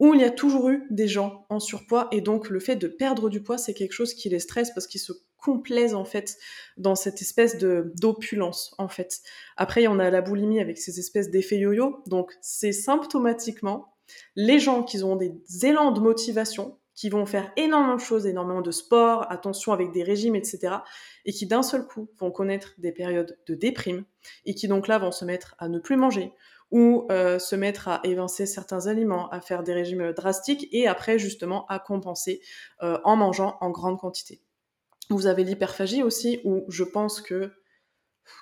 Speaker 3: où il y a toujours eu des gens en surpoids et donc le fait de perdre du poids c'est quelque chose qui les stresse parce qu'ils se complaisent en fait dans cette espèce de d'opulence en fait. Après on a la boulimie avec ces espèces d'effets yo-yo donc c'est symptomatiquement les gens qui ont des élans de motivation qui vont faire énormément de choses, énormément de sport, attention avec des régimes, etc. Et qui d'un seul coup vont connaître des périodes de déprime et qui donc là vont se mettre à ne plus manger ou euh, se mettre à évincer certains aliments, à faire des régimes drastiques et après justement à compenser euh, en mangeant en grande quantité. Vous avez l'hyperphagie aussi où je pense que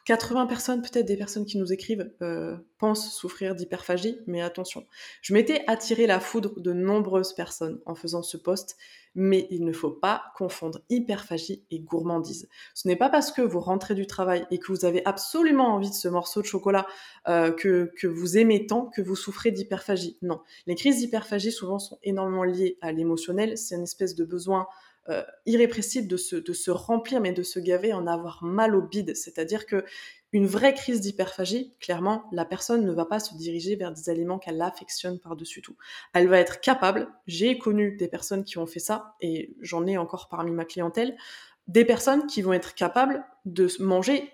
Speaker 3: 80 personnes, peut-être des personnes qui nous écrivent, euh, pensent souffrir d'hyperphagie, mais attention. Je m'étais attiré la foudre de nombreuses personnes en faisant ce post, mais il ne faut pas confondre hyperphagie et gourmandise. Ce n'est pas parce que vous rentrez du travail et que vous avez absolument envie de ce morceau de chocolat euh, que, que vous aimez tant que vous souffrez d'hyperphagie. Non, les crises d'hyperphagie souvent sont énormément liées à l'émotionnel, c'est une espèce de besoin euh, irrépressible de se, remplir, mais de se gaver, en avoir mal au bide. C'est-à-dire que une vraie crise d'hyperphagie, clairement, la personne ne va pas se diriger vers des aliments qu'elle affectionne par-dessus tout. Elle va être capable, j'ai connu des personnes qui ont fait ça, et j'en ai encore parmi ma clientèle, des personnes qui vont être capables de manger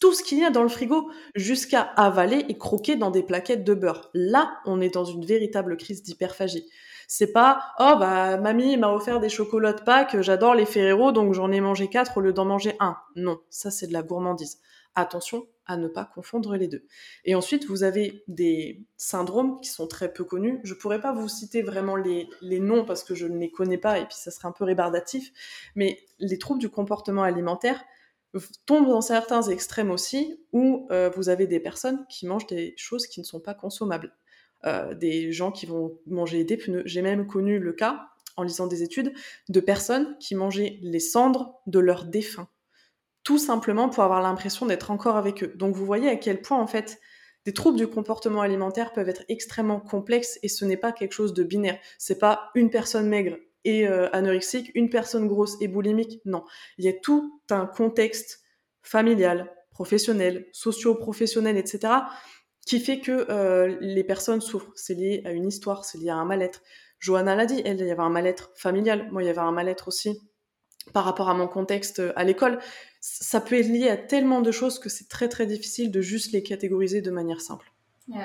Speaker 3: tout ce qu'il y a dans le frigo jusqu'à avaler et croquer dans des plaquettes de beurre. Là, on est dans une véritable crise d'hyperphagie. C'est pas oh bah mamie m'a offert des chocolats de Pâques, j'adore les Ferrero donc j'en ai mangé quatre au lieu d'en manger un. Non, ça c'est de la gourmandise. Attention à ne pas confondre les deux. Et ensuite, vous avez des syndromes qui sont très peu connus. Je pourrais pas vous citer vraiment les, noms parce que je ne les connais pas et puis ça serait un peu rébardatif, mais les troubles du comportement alimentaire tombent dans certains extrêmes aussi où euh, vous avez des personnes qui mangent des choses qui ne sont pas consommables. Euh, des gens qui vont manger des pneus. J'ai même connu le cas, en lisant des études, de personnes qui mangeaient les cendres de leurs défunts, tout simplement pour avoir l'impression d'être encore avec eux. Donc vous voyez à quel point, en fait, des troubles du comportement alimentaire peuvent être extrêmement complexes et ce n'est pas quelque chose de binaire. C'est pas une personne maigre et euh, anorexique, une personne grosse et boulimique. Non, il y a tout un contexte familial, professionnel, socio-professionnel, etc., qui fait que euh, les personnes souffrent. C'est lié à une histoire, c'est lié à un mal-être. Johanna l'a dit, elle, il y avait un mal-être familial. Moi, il y avait un mal-être aussi par rapport à mon contexte euh, à l'école. Ça peut être lié à tellement de choses que c'est très très difficile de juste les catégoriser de manière simple.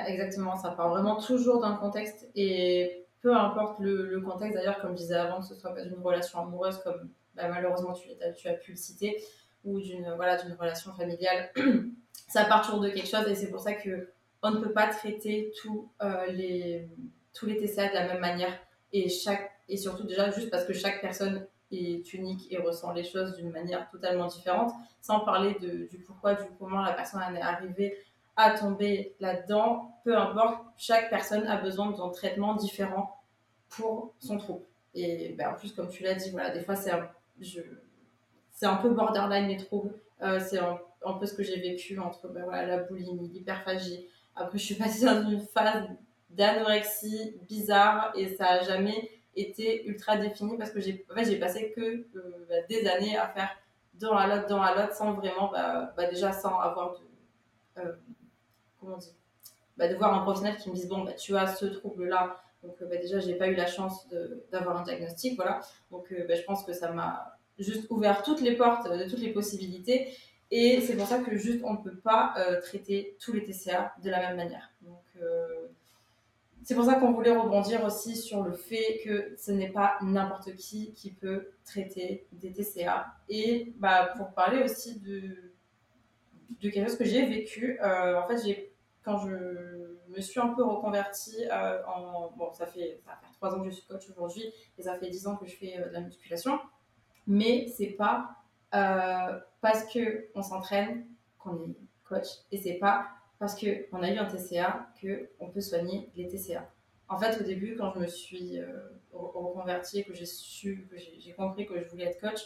Speaker 2: exactement, ça part vraiment toujours d'un contexte et peu importe le, contexte d'ailleurs, comme je disais avant, que ce soit pas d'une relation amoureuse comme bah, malheureusement tu, as pu le citer, ou d'une voilà, d'une relation familiale, ça part toujours de quelque chose et c'est pour ça que on ne peut pas traiter tous euh, les tous les TCA de la même manière et chaque et surtout déjà juste parce que chaque personne est unique et ressent les choses d'une manière totalement différente, sans parler du pourquoi, du comment la personne est arrivée à tomber là-dedans. Peu importe, chaque personne a besoin d'un traitement différent pour son trouble. Et ben, en plus, comme tu l'as dit, voilà, des fois, c'est un, c'est un peu borderline les troubles. Euh, c'est un, peu ce que j'ai vécu entre ben, voilà, la boulimie, l'hyperphagie. Après, je suis passée dans une phase d'anorexie bizarre et ça a jamais était ultra définie parce que j'ai en fait, passé que euh, bah, des années à faire dans la lotte, dans la lotte, sans vraiment, bah, bah, déjà sans avoir de. Euh, comment dire bah, De voir un professionnel qui me dise bon, tu as ce trouble-là. Donc, euh, déjà, j'ai pas eu la chance d'avoir un diagnostic. Voilà. Donc, je pense que ça m'a juste ouvert toutes les portes de toutes les possibilités. Et c'est pour ça que juste on ne peut pas traiter tous les TCA de la même manière. Donc, c'est pour ça qu'on voulait rebondir aussi sur le fait que ce n'est pas n'importe qui qui peut traiter des TCA. Et bah, pour parler aussi de, de quelque chose que j'ai vécu, euh, en fait, quand je me suis un peu reconvertie euh, en. Bon, ça fait, ça fait 3 ans que je suis coach aujourd'hui et ça fait 10 ans que je fais euh, de la musculation. Mais c'est pas parce qu'on s'entraîne qu'on est coach et c'est pas parce qu'on a eu un TCA qu'on peut soigner les TCA. En fait, au début, quand je me suis euh, reconvertie, que j'ai su, que j'ai compris que je voulais être coach,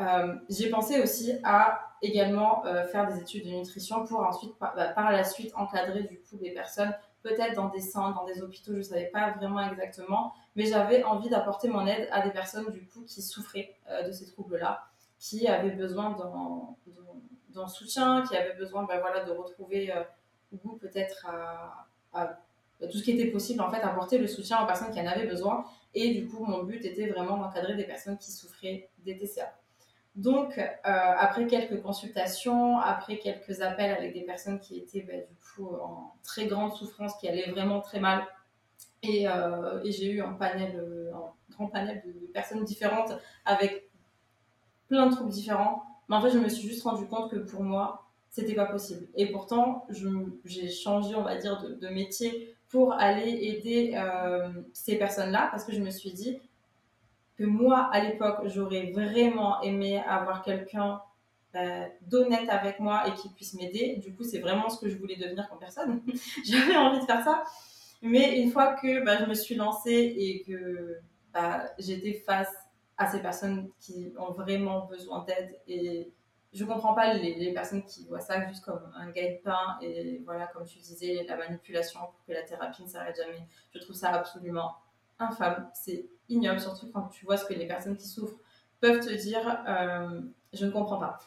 Speaker 2: euh, j'ai pensé aussi à également euh, faire des études de nutrition pour ensuite, par, bah, par, la suite, encadrer du coup des personnes, peut-être dans des centres, dans des hôpitaux, je ne savais pas vraiment exactement, mais j'avais envie d'apporter mon aide à des personnes du coup qui souffraient de ces troubles-là, qui avaient besoin d'un soutien, qui avait besoin ben, voilà, de retrouver euh, goût peut-être à, tout ce qui était possible, en fait, apporter le soutien aux personnes qui en avaient besoin. Et du coup, mon but était vraiment d'encadrer des personnes qui souffraient des TCA. Donc, euh, après quelques consultations, après quelques appels avec des personnes qui étaient ben, du coup en très grande souffrance, qui allaient vraiment très mal, et, euh, j'ai eu un panel, un grand panel de, personnes différentes avec plein de troubles différents, mais en fait, je me suis juste rendu compte que pour moi, c'était pas possible. Et pourtant, j'ai changé, on va dire, de, métier pour aller aider euh, ces personnes-là parce que je me suis dit que moi, à l'époque, j'aurais vraiment aimé avoir quelqu'un euh, d'honnête avec moi et qui puisse m'aider. Du coup, c'est vraiment ce que je voulais devenir comme personne. J'avais envie de faire ça. Mais une fois que bah, je me suis lancée et que bah, j'étais face à ces personnes qui ont vraiment besoin d'aide. Et je comprends pas les, personnes qui voient ça juste comme un gagne-pain et voilà, comme tu disais, la manipulation pour que la thérapie ne s'arrête jamais. Je trouve ça absolument infâme. C'est ignoble, surtout quand tu vois ce que les personnes qui souffrent peuvent te dire. Euh, je ne comprends pas.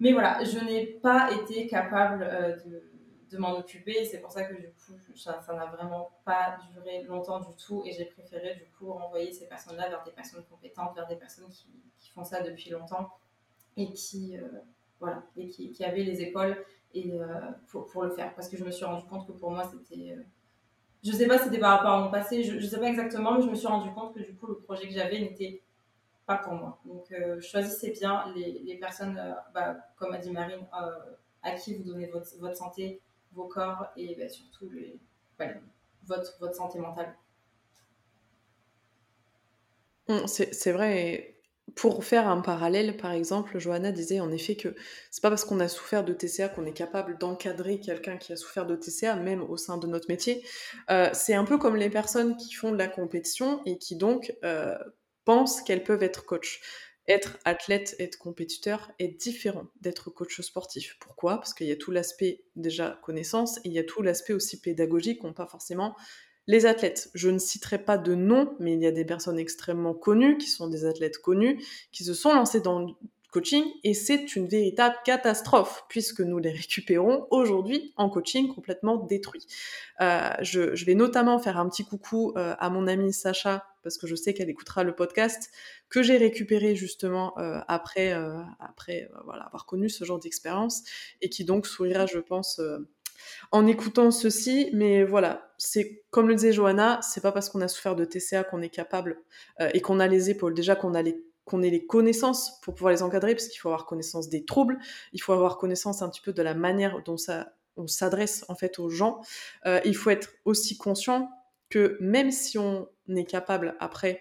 Speaker 2: Mais voilà, je n'ai pas été capable euh, de de m'en occuper. C'est pour ça que du coup, ça n'a vraiment pas duré longtemps du tout et j'ai préféré du coup renvoyer ces personnes-là vers des personnes compétentes, vers des personnes qui, font ça depuis longtemps et qui, euh, voilà, et qui, avaient les épaules et, euh, pour, le faire. Parce que je me suis rendu compte que pour moi, c'était... Euh, je sais pas si c'était par rapport à mon passé, je, ne sais pas exactement, mais je me suis rendu compte que du coup, le projet que j'avais n'était pas pour moi. Donc, choisissez bien les, personnes, bah, comme a dit Marine, à qui vous donnez votre santé, vos corps et bah, surtout les, votre, santé mentale.
Speaker 3: Hum, c'est vrai. pour faire un parallèle, par exemple, Johanna disait en effet que c'est pas parce qu'on a souffert de TCA qu'on est capable d'encadrer quelqu'un qui a souffert de TCA, même au sein de notre métier. Euh, c'est un peu comme les personnes qui font de la compétition et qui donc euh, pensent qu'elles peuvent être coach être athlète, être compétiteur est différent d'être coach sportif. Pourquoi? Parce qu'il y a tout l'aspect déjà connaissance et il y a tout l'aspect aussi pédagogique qu'ont pas forcément Les athlètes, je ne citerai pas de nom, mais il y a des personnes extrêmement connues, qui sont des athlètes connus, qui se sont lancés dans coaching, et c'est une véritable catastrophe, puisque nous les récupérons aujourd'hui en coaching complètement détruits. Euh, je, vais notamment faire un petit coucou euh, à mon amie Sacha, parce que je sais qu'elle écoutera le podcast, que j'ai récupéré justement euh, après, après voilà, avoir connu ce genre d'expérience, et qui donc sourira, je pense, en écoutant ceci, mais voilà, c'est comme le disait Johanna, c'est pas parce qu'on a souffert de TCA qu'on est capable et qu'on a les épaules, déjà qu'on a les qu'on ait les connaissances pour pouvoir les encadrer, parce qu'il faut avoir connaissance des troubles, il faut avoir connaissance un petit peu de la manière dont ça on s'adresse en fait aux gens. Euh, il faut être aussi conscient que même si on est capable après,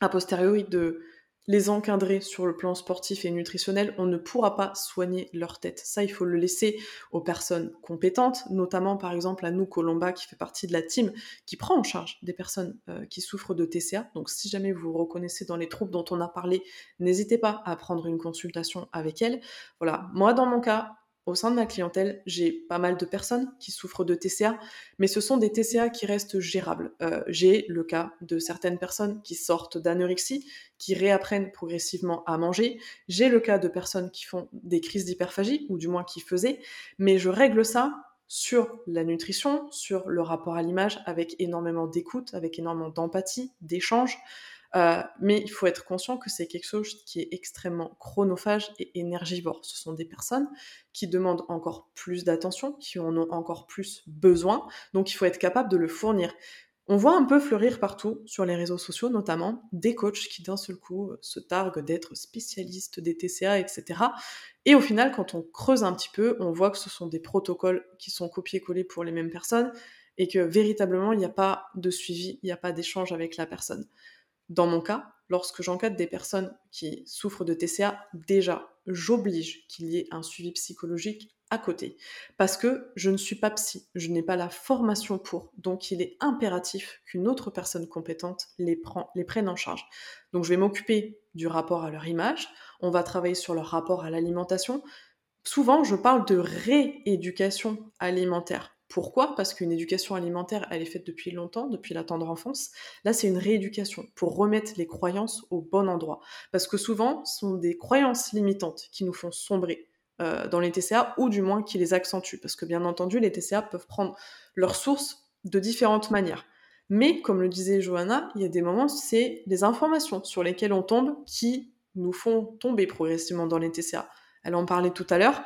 Speaker 3: a posteriori, de les encadrer sur le plan sportif et nutritionnel, on ne pourra pas soigner leur tête. Ça, il faut le laisser aux personnes compétentes, notamment par exemple à nous, Colomba, qui fait partie de la team, qui prend en charge des personnes euh, qui souffrent de TCA. Donc si jamais vous vous reconnaissez dans les troubles dont on a parlé, n'hésitez pas à prendre une consultation avec elle. Voilà, moi dans mon cas, au sein de ma clientèle, j'ai pas mal de personnes qui souffrent de TCA, mais ce sont des TCA qui restent gérables. Euh, j'ai le cas de certaines personnes qui sortent d'anorexie, qui réapprennent progressivement à manger. J'ai le cas de personnes qui font des crises d'hyperphagie, ou du moins qui faisaient, mais je règle ça sur la nutrition, sur le rapport à l'image, avec énormément d'écoute, avec énormément d'empathie, d'échange. Euh, mais il faut être conscient que c'est quelque chose qui est extrêmement chronophage et énergivore. Ce sont des personnes qui demandent encore plus d'attention, qui en ont encore plus besoin, donc il faut être capable de le fournir. On voit un peu fleurir partout, sur les réseaux sociaux notamment, des coachs qui d'un seul coup se targuent d'être spécialistes des TCA, etc. Et au final, quand on creuse un petit peu, on voit que ce sont des protocoles qui sont copiés-collés pour les mêmes personnes et que véritablement, il n'y a pas de suivi, il n'y a pas d'échange avec la personne. Dans mon cas, lorsque j'encadre des personnes qui souffrent de TCA, déjà, j'oblige qu'il y ait un suivi psychologique à côté. Parce que je ne suis pas psy, je n'ai pas la formation pour. Donc il est impératif qu'une autre personne compétente les, les prenne en charge. Donc je vais m'occuper du rapport à leur image, on va travailler sur leur rapport à l'alimentation. Souvent, je parle de rééducation alimentaire. Pourquoi? Parce qu'une éducation alimentaire, elle est faite depuis longtemps, depuis la tendre enfance. Là, c'est une rééducation pour remettre les croyances au bon endroit. Parce que souvent, ce sont des croyances limitantes qui nous font sombrer euh, dans les TCA, ou du moins qui les accentuent. Parce que bien entendu, les TCA peuvent prendre leur source de différentes manières. Mais, comme le disait Johanna, il y a des moments, c'est les informations sur lesquelles on tombe qui nous font tomber progressivement dans les TCA. Elle en parlait tout à l'heure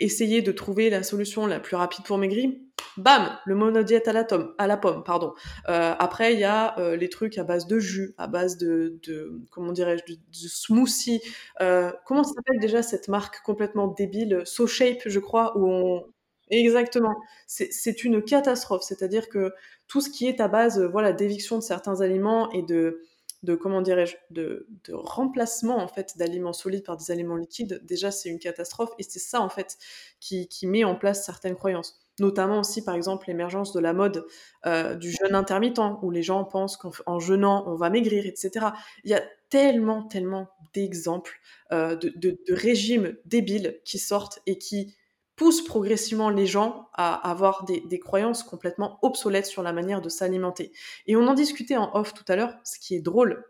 Speaker 3: essayer de trouver la solution la plus rapide pour maigrir, bam, le monodiète à la, tome, à la pomme, pardon. Euh, après, il y a euh, les trucs à base de jus, à base de, de comment dirais-je, de, smoothie. Euh, comment s'appelle déjà cette marque complètement débile, So Shape, je crois, où on... Exactement. C'est une catastrophe. C'est-à-dire que tout ce qui est à base, voilà, d'éviction de certains aliments et de de comment dirais-je de, de, remplacement en fait d'aliments solides par des aliments liquides déjà c'est une catastrophe et c'est ça en fait qui, qui, met en place certaines croyances. Notamment aussi par exemple l'émergence de la mode euh, du jeûne intermittent où les gens pensent qu'en jeûnant on va maigrir etc il y a tellement tellement d'exemples euh, de, de, de régimes débiles qui sortent et qui pousse progressivement les gens à avoir des, croyances complètement obsolètes sur la manière de s'alimenter. Et on en discutait en off tout à l'heure, ce qui est drôle,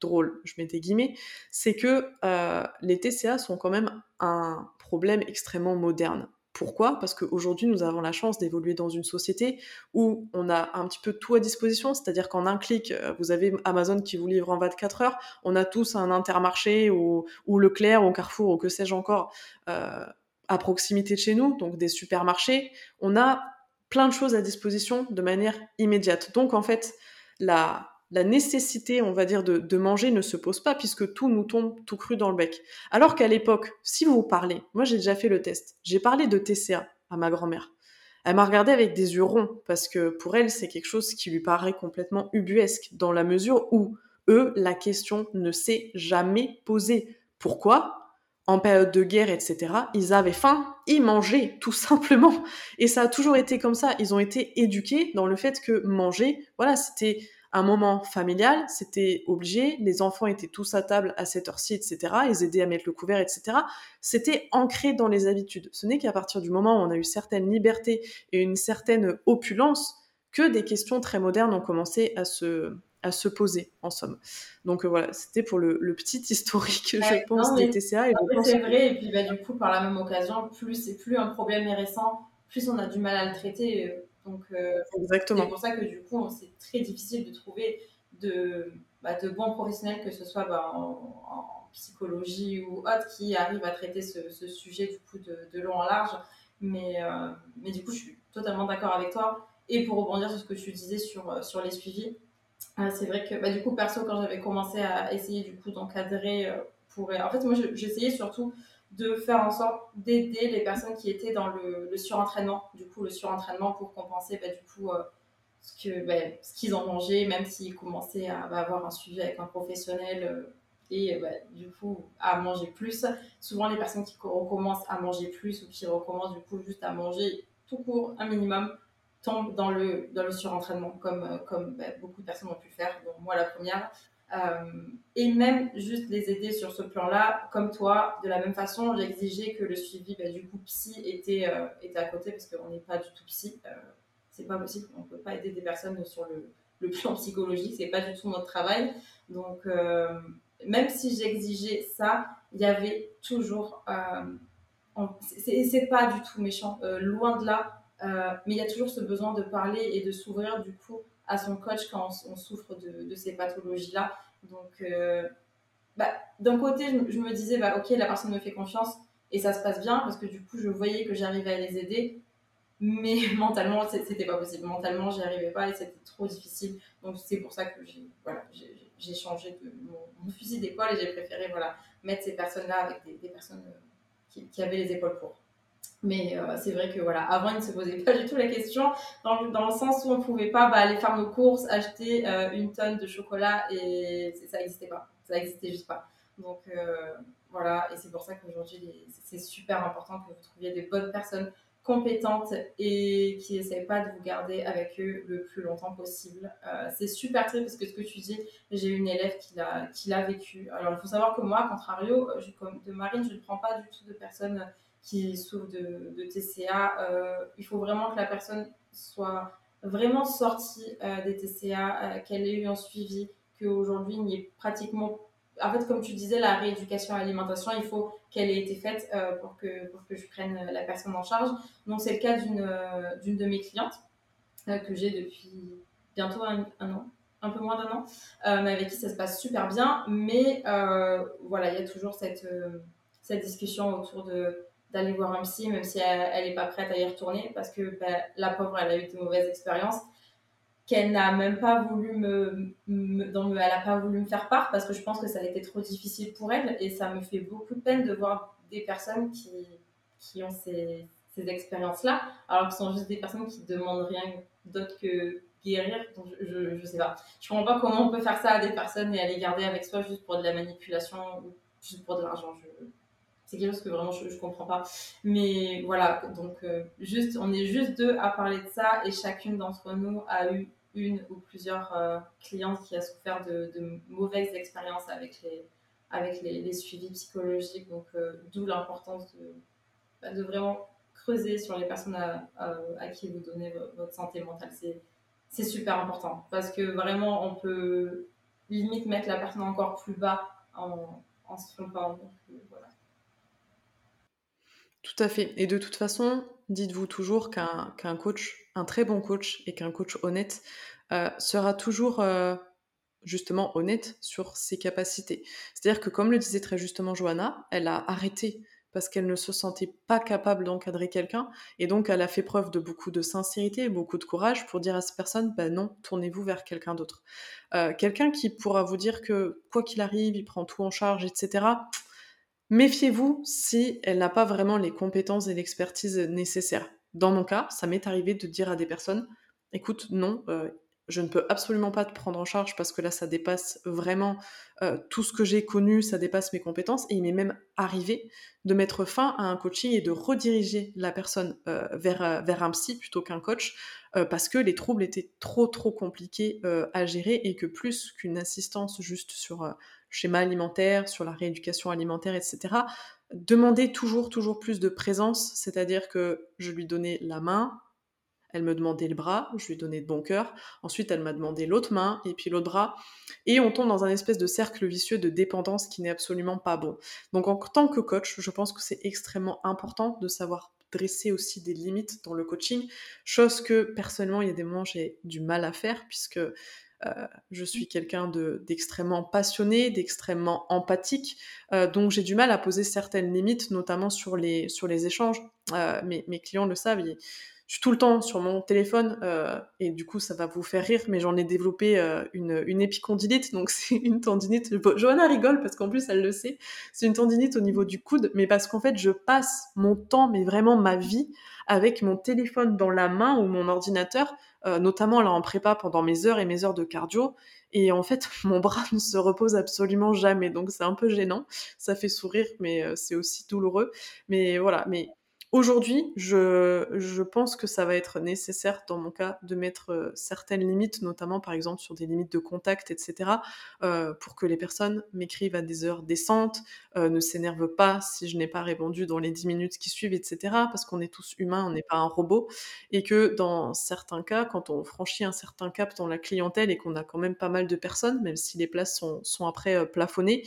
Speaker 3: drôle, je mets des guillemets, c'est que euh, les TCA sont quand même un problème extrêmement moderne. Pourquoi? Parce qu'aujourd'hui, nous avons la chance d'évoluer dans une société où on a un petit peu tout à disposition, c'est-à-dire qu'en un clic, euh, vous avez Amazon qui vous livre en 24 heures, on a tous un intermarché ou, ou Leclerc ou Carrefour ou que sais-je encore euh, à proximité de chez nous, donc des supermarchés, on a plein de choses à disposition de manière immédiate. Donc en fait, la, nécessité, on va dire, de, de, manger ne se pose pas puisque tout nous tombe tout cru dans le bec. Alors qu'à l'époque, si vous parlez, moi j'ai déjà fait le test, j'ai parlé de TCA à ma grand-mère. Elle m'a regardé avec des yeux ronds parce que pour elle, c'est quelque chose qui lui paraît complètement ubuesque dans la mesure où eux, la question ne s'est jamais posée. Pourquoi? En période de guerre, etc., ils avaient faim, ils mangeaient, tout simplement. Et ça a toujours été comme ça. Ils ont été éduqués dans le fait que manger, voilà, c'était un moment familial, c'était obligé, les enfants étaient tous à table à cette heure-ci, etc., ils aidaient à mettre le couvert, etc. C'était ancré dans les habitudes. Ce n'est qu'à partir du moment où on a eu certaines libertés et une certaine opulence que des questions très modernes ont commencé à se, à se poser, en somme. Donc voilà, c'était pour le, petit historique, je pense, des TCA.
Speaker 2: C'est vrai, et puis bah, du coup, par la même occasion, plus c'est plus un problème est récent, plus on a du mal à le traiter. Donc
Speaker 3: Exactement.
Speaker 2: c'est pour ça que du coup, c'est très difficile de trouver de, bah, de bons professionnels, que ce soit bah, en psychologie ou autre qui arrive à traiter ce, sujet du coup de, long en large. Mais, euh, mais du coup, je suis totalement d'accord avec toi. Et pour rebondir sur ce que tu disais sur, euh, sur les suivis, euh, c'est vrai que bah, du coup, perso, quand j'avais commencé à essayer du coup d'encadrer pour... En fait, moi, j'essayais surtout de faire en sorte d'aider les personnes qui étaient dans le, surentraînement. Du coup, le surentraînement pour compenser bah, du coup ce que bah, ce qu'ils ont mangé, même s'ils commençaient à avoir un suivi avec un professionnel et bah, du coup à manger plus. Souvent les personnes qui recommencent à manger plus ou qui recommencent du coup juste à manger tout court un minimum tombent dans le, dans le surentraînement comme, comme bah, beaucoup de personnes ont pu faire, dont moi la première. Euh, et même juste les aider sur ce plan-là, comme toi, de la même façon, j'ai exigé que le suivi bah, du coup psy était, euh, était à côté parce qu'on n'est pas du tout psy. Euh, c'est pas possible, on peut pas aider des personnes sur le, le plan psychologique, c'est pas du tout notre travail. Donc, même si j'exigeais ça, il y avait toujours. Euh, c'est pas du tout méchant, euh, loin de là, euh, mais il y a toujours ce besoin de parler et de s'ouvrir du coup à son coach quand on, souffre de, ces pathologies-là. Donc, bah, d'un côté, je, me disais, bah, ok, la personne me fait confiance et ça se passe bien parce que du coup, je voyais que j'arrivais à les aider, mais mentalement, c'était pas possible. Mentalement, j'y arrivais pas et c'était trop difficile. Donc, c'est pour ça que j'ai voilà, changé mon, fusil d'épaule et j'ai préféré voilà, mettre ces personnes-là avec des, personnes euh, qui, avaient les épaules pour. Mais euh, c'est vrai que voilà, avant, ils ne se posaient pas du tout la question, dans, dans le sens où on ne pouvait pas bah, aller faire nos courses, acheter euh, une tonne de chocolat et ça n'existait pas. Ça n'existait juste pas. Donc voilà, et c'est pour ça qu'aujourd'hui, c'est super important que vous trouviez des bonnes personnes compétentes et qui n'essayent pas de vous garder avec eux le plus longtemps possible. Euh, c'est super triste parce que ce que tu dis, j'ai une élève qui l'a, vécu. Alors il faut savoir que moi, contrario, je, de Marine, je ne prends pas du tout de personnes qui souffrent de, TCA. Euh, il faut vraiment que la personne soit vraiment sortie euh, des TCA, qu'elle ait eu un suivi, qu'aujourd'hui il n'y ait pratiquement en fait, comme tu disais, la rééducation à l'alimentation, il faut qu'elle ait été faite euh, pour, que, pour que je prenne la personne en charge. Donc, c'est le cas d'une euh, de mes clientes euh, que j'ai depuis bientôt un, an, un peu moins d'un an, mais avec qui ça se passe super bien. Mais voilà, il y a toujours cette, cette discussion autour de d'aller voir un psy, même si elle n'est pas prête à y retourner, parce que ben, la pauvre, elle a eu de mauvaises expériences qu'elle n'a même pas voulu me, elle a pas voulu me faire part parce que je pense que ça a été trop difficile pour elle et ça me fait beaucoup de peine de voir des personnes qui, qui ont ces, ces expériences-là alors que ce sont juste des personnes qui demandent rien d'autre que guérir. Je, je, sais pas. Je comprends pas comment on peut faire ça à des personnes et à les garder avec soi juste pour de la manipulation ou juste pour de l'argent. C'est quelque chose que vraiment je, je comprends pas. Mais voilà, donc euh, juste, on est juste deux à parler de ça et chacune d'entre nous a eu une ou plusieurs euh, clientes qui a souffert de, mauvaises expériences avec les, avec les, suivis psychologiques. Donc, euh, d'où l'importance de, bah, de vraiment creuser sur les personnes à, à, qui vous donnez votre santé mentale. C'est super important parce que vraiment, on peut limite mettre la personne encore plus bas en, en se trompant.
Speaker 3: Tout à fait. Et de toute façon, dites-vous toujours qu'un coach, un très bon coach et qu'un coach honnête euh, sera toujours euh, justement honnête sur ses capacités. C'est-à-dire que comme le disait très justement Johanna, elle a arrêté parce qu'elle ne se sentait pas capable d'encadrer quelqu'un et donc elle a fait preuve de beaucoup de sincérité et beaucoup de courage pour dire à cette personne bah non tournez-vous vers quelqu'un d'autre euh, quelqu'un qui pourra vous dire que quoi qu'il arrive il prend tout en charge etc Méfiez-vous si elle n'a pas vraiment les compétences et l'expertise nécessaires. Dans mon cas, ça m'est arrivé de dire à des personnes, écoute, non, euh, je ne peux absolument pas te prendre en charge parce que là, ça dépasse vraiment euh, tout ce que j'ai connu, ça dépasse mes compétences. Et il m'est même arrivé de mettre fin à un coaching et de rediriger la personne euh, vers, vers un psy plutôt qu'un coach parce que les troubles étaient trop, trop compliqués à gérer et que plus qu'une assistance juste sur schéma alimentaire, sur la rééducation alimentaire, etc. Demander toujours, toujours plus de présence, c'est-à-dire que je lui donnais la main, Elle me demandait le bras, je lui donnais de bon cœur. Ensuite, elle m'a demandé l'autre main et puis l'autre bras. Et on tombe dans un espèce de cercle vicieux de dépendance qui n'est absolument pas bon. Donc, en tant que coach, je pense que c'est extrêmement important de savoir dresser aussi des limites dans le coaching, chose que personnellement, il y a des moments j'ai du mal à faire puisque euh, je suis quelqu'un d'extrêmement passionné, d'extrêmement empathique, euh, donc j'ai du mal à poser certaines limites, notamment sur les, sur les échanges. Euh, mes, clients le savent, je suis tout le temps sur mon téléphone euh, et du coup ça va vous faire rire, mais j'en ai développé une, une, épicondylite, donc c'est une tendinite. Johanna rigole parce qu'en plus elle le sait, c'est une tendinite au niveau du coude, mais parce qu'en fait je passe mon temps, mais vraiment ma vie, avec mon téléphone dans la main ou mon ordinateur, euh, notamment là en prépa pendant mes heures et mes heures de cardio. Et en fait, mon bras ne se repose absolument jamais, donc c'est un peu gênant. Ça fait sourire, mais c'est aussi douloureux. Mais voilà, mais Aujourd'hui, je, je, pense que ça va être nécessaire, dans mon cas, de mettre euh, certaines limites, notamment par exemple sur des limites de contact, etc., euh, pour que les personnes m'écrivent à des heures décentes, euh, ne s'énervent pas si je n'ai pas répondu dans les 10 minutes qui suivent, etc., parce qu'on est tous humains, on n'est pas un robot, et que dans certains cas, quand on franchit un certain cap dans la clientèle et qu'on a quand même pas mal de personnes, même si les places sont, sont après euh, plafonnées,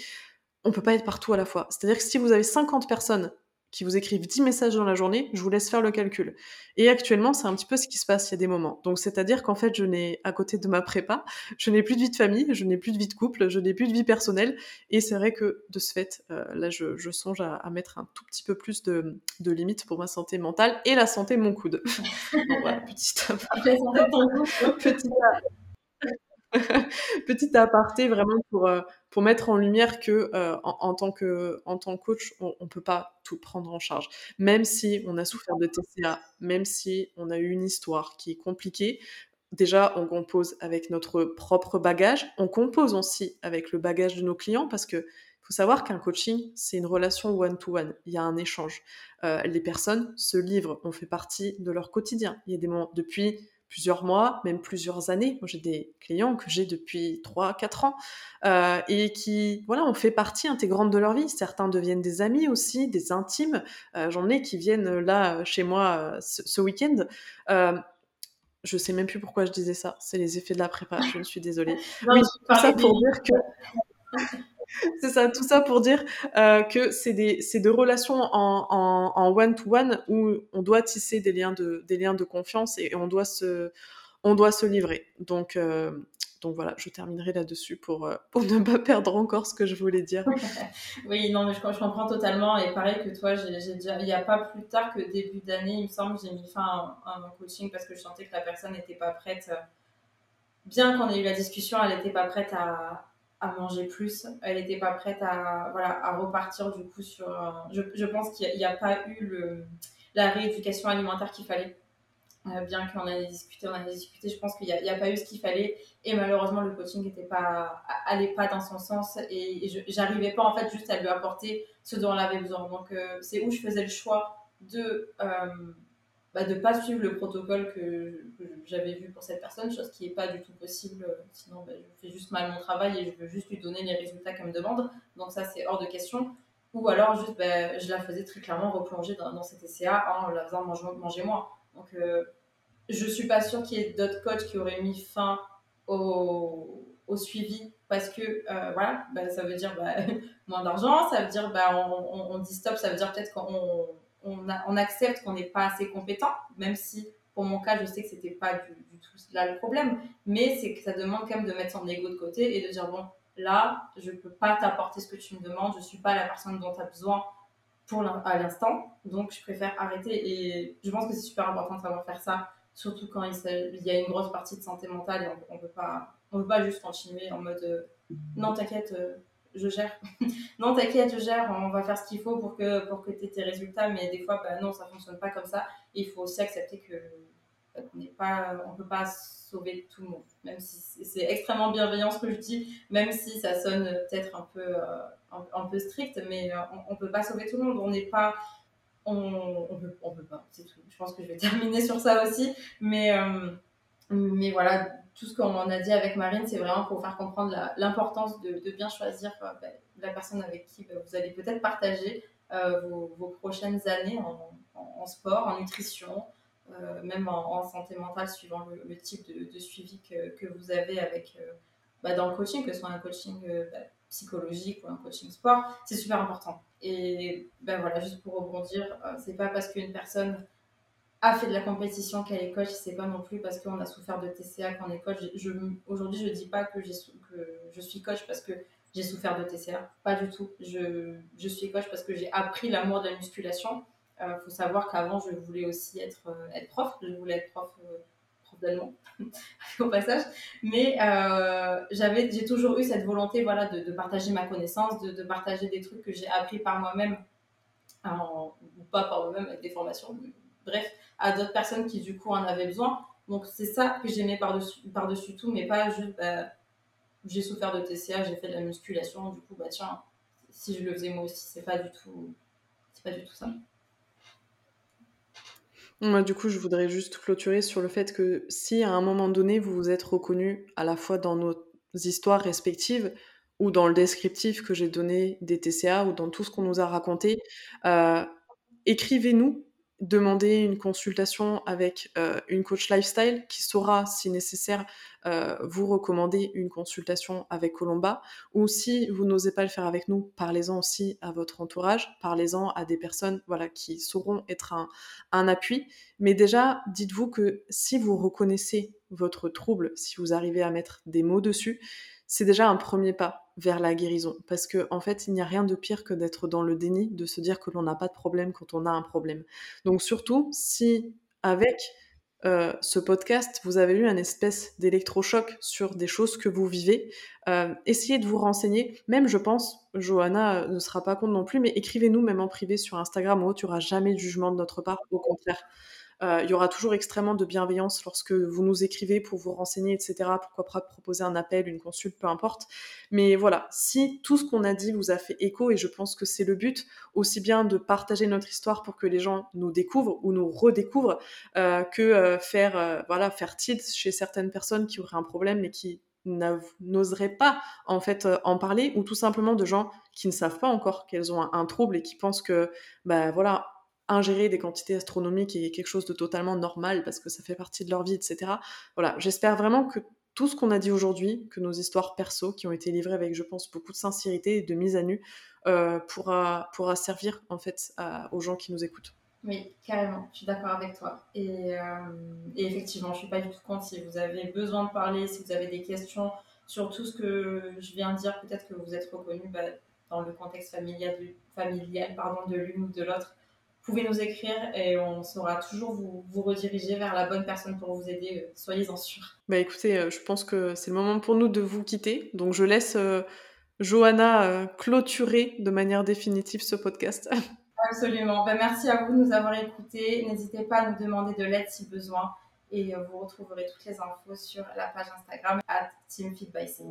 Speaker 3: on peut pas être partout à la fois. C'est-à-dire que si vous avez 50 personnes qui vous écrivent 10 messages dans la journée, je vous laisse faire le calcul. Et actuellement, c'est un petit peu ce qui se passe, il y a des moments. Donc, c'est-à-dire qu'en fait, je n'ai, à côté de ma prépa, je n'ai plus de vie de famille, je n'ai plus de vie de couple, je n'ai plus de vie personnelle. Et c'est vrai que, de ce fait, euh, là, je, je songe à, à, mettre un tout petit peu plus de, de, limites pour ma santé mentale et la santé de mon coude. Voilà, petite... petite... Petit aparté vraiment pour, euh, pour mettre en lumière que euh, en, tant que en tant coach, on, ne peut pas tout prendre en charge. Même si on a souffert de TCA, même si on a eu une histoire qui est compliquée, déjà on compose avec notre propre bagage, on compose aussi avec le bagage de nos clients parce que faut savoir qu'un coaching, c'est une relation one-to-one. Il y a un échange. Euh, les personnes se livrent, on fait partie de leur quotidien. Il y a des moments, depuis plusieurs mois, même plusieurs années. Moi, j'ai des clients que j'ai depuis 3-4 ans euh, et qui, voilà, ont fait partie intégrante de leur vie. Certains deviennent des amis aussi, des intimes. Euh, J'en ai qui viennent là chez moi euh, ce, ce week-end. Euh, je sais même plus pourquoi je disais ça. C'est les effets de la prépa. Je me suis désolée. non, ça pour dire que c'est ça, tout ça pour dire euh, que c'est des, de relations en one-to-one où on doit tisser des liens de, des liens de confiance et on doit se, on doit se livrer. Donc, euh, donc voilà, je terminerai là-dessus pour, euh, pour ne pas perdre encore ce que je voulais dire.
Speaker 2: oui, non, mais je, je, comprends totalement. Et pareil que toi, j'ai déjà, il n'y a pas plus tard que début d'année, il me semble, j'ai mis fin à, à, mon coaching parce que je sentais que la personne n'était pas prête. Bien qu'on ait eu la discussion, elle n'était pas prête à, à manger plus. Elle n'était pas prête à, voilà, à repartir du coup sur. Je, je pense qu'il n'y a, a, pas eu le, la rééducation alimentaire qu'il fallait. Euh, bien qu'on en ait discuté, on ait discuté, je pense qu'il n'y a, a, pas eu ce qu'il fallait. Et malheureusement, le coaching n'était pas, pas dans son sens. Et, et j'arrivais pas en fait juste à lui apporter ce dont elle avait besoin. Donc, euh, c'est où je faisais le choix de. Euh, bah, de ne pas suivre le protocole que, j'avais vu pour cette personne, chose qui n'est pas du tout possible. Sinon, bah, je fais juste mal mon travail et je veux juste lui donner les résultats qu'elle me demande. Donc ça, c'est hors de question. Ou alors, juste, bah, je la faisais très clairement replonger dans, cet TCA en la faisant manger, moins. Donc, euh, je ne suis pas sûre qu'il y ait d'autres coachs qui auraient mis fin au, suivi parce que euh, voilà, ça veut dire moins d'argent, ça veut dire bah, on, on, dit stop, ça veut dire peut-être qu'on on, accepte qu'on n'est pas assez compétent, même si pour mon cas, je sais que c'était pas du, tout là le problème, mais c'est que ça demande quand même de mettre son ego de côté et de dire bon, là, je peux pas t'apporter ce que tu me demandes, je suis pas la personne dont tu as besoin pour l'instant, donc je préfère arrêter. Et je pense que c'est super important de savoir faire ça, surtout quand il, y a une grosse partie de santé mentale et on, on peut pas peut pas juste continuer en mode euh, non t'inquiète euh, je gère. non, t'inquiète, je gère, on va faire ce qu'il faut pour que, pour que tu aies tes résultats, mais des fois, bah, non, ça fonctionne pas comme ça. il faut aussi accepter que bah, on n'est peut pas sauver tout le monde, même si c'est extrêmement bienveillant ce que je dis, même si ça sonne peut-être un peu, euh, un, peu strict, mais euh, on, on, peut pas sauver tout le monde. On n'est pas, on, on peut pas, c'est tout. Je pense que je vais terminer sur ça aussi, mais, euh, mais voilà, tout ce qu'on a dit avec Marine, c'est vraiment pour faire comprendre l'importance de, de, bien choisir euh, bah, la personne avec qui bah, vous allez peut-être partager euh, vos, vos, prochaines années en, en, sport, en nutrition, euh, même en, santé mentale, suivant le, type de, suivi que, vous avez avec, bah, dans le coaching, que ce soit un coaching psychologique ou un coaching sport, c'est super important. Et ben voilà, juste pour rebondir, c'est pas parce qu'une personne a fait de la compétition qu'elle est coach, c'est pas non plus parce qu'on a souffert de TCA est coach. Je, Aujourd'hui, je dis pas que, je suis coach parce que j'ai souffert de TCA, pas du tout. Je, je suis coach parce que j'ai appris l'amour de la musculation. Il euh, faut savoir qu'avant, je voulais aussi être, euh, être prof. Je voulais être prof, euh, prof d'allemand, au passage. Mais j'avais, j'ai toujours eu cette volonté voilà, de, partager ma connaissance, de, partager des trucs que j'ai appris par moi-même, ou pas par moi-même avec des formations. Bref, à d'autres personnes qui du coup en avaient besoin. Donc c'est ça que j'aimais par-dessus par -dessus tout, mais pas juste bah, j'ai souffert de TCA, j'ai fait de la musculation, du coup bah tiens, si je le faisais moi aussi, c'est pas du tout c'est pas du tout ça.
Speaker 3: Moi, du coup, je voudrais juste clôturer sur le fait que si à un moment donné vous vous êtes reconnu à la fois dans nos histoires respectives ou dans le descriptif que j'ai donné des TCA ou dans tout ce qu'on nous a raconté, euh, écrivez-nous demander une consultation avec euh, une coach lifestyle qui saura, si nécessaire, euh, vous recommander une consultation avec Colomba. Ou si vous n'osez pas le faire avec nous, parlez-en aussi à votre entourage, parlez-en à des personnes voilà, qui sauront être un, un appui. Mais déjà, dites-vous que si vous reconnaissez votre trouble, si vous arrivez à mettre des mots dessus, c'est déjà un premier pas vers la guérison. Parce qu'en en fait, il n'y a rien de pire que d'être dans le déni, de se dire que l'on n'a pas de problème quand on a un problème. Donc surtout, si avec euh, ce podcast, vous avez eu un espèce d'électrochoc sur des choses que vous vivez, euh, essayez de vous renseigner. Même, je pense, Johanna ne sera pas compte non plus, mais écrivez-nous même en privé sur Instagram, où tu n'auras jamais de jugement de notre part, au contraire. Euh, il y aura toujours extrêmement de bienveillance lorsque vous nous écrivez pour vous renseigner, etc. Pourquoi pas proposer un appel, une consulte, peu importe. Mais voilà, si tout ce qu'on a dit vous a fait écho, et je pense que c'est le but, aussi bien de partager notre histoire pour que les gens nous découvrent ou nous redécouvrent, euh, que euh, faire, voilà, faire chez certaines personnes qui auraient un problème mais qui n'oseraient pas en fait en parler ou tout simplement de gens qui ne savent pas encore qu'elles ont un, un, trouble et qui pensent que bah voilà ingérer des quantités astronomiques est quelque chose de totalement normal parce que ça fait partie de leur vie, etc. Voilà, j'espère vraiment que tout ce qu'on a dit aujourd'hui, que nos histoires perso, qui ont été livrées avec, je pense, beaucoup de sincérité et de mise à nu, euh, pourra, pourra servir en fait aux gens qui nous écoutent.
Speaker 2: Oui, carrément, je suis d'accord avec toi. Et, euh, et, effectivement, je ne suis pas du tout contre si vous avez besoin de parler, si vous avez des questions sur tout ce que je viens de dire, peut-être que vous êtes reconnu bah, dans le contexte familial, familial pardon, de l'une ou de l'autre pouvez nous écrire et on saura toujours vous, vous rediriger vers la bonne personne pour vous aider. Euh, soyez-en sûrs.
Speaker 3: Bah écoutez, euh, je pense que c'est le moment pour nous de vous quitter. Donc je laisse euh, Johanna clôturer de manière définitive ce podcast.
Speaker 2: Absolument. Bah, merci à vous de nous avoir écoutés. N'hésitez pas à nous demander de l'aide si besoin. Et vous retrouverez toutes les infos sur la page Instagram at TeamFitByC.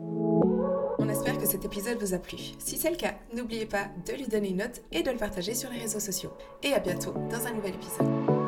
Speaker 1: On espère que cet épisode vous a plu. Si c'est le cas, n'oubliez pas de lui donner une note et de le partager sur les réseaux sociaux. Et à bientôt dans un nouvel épisode.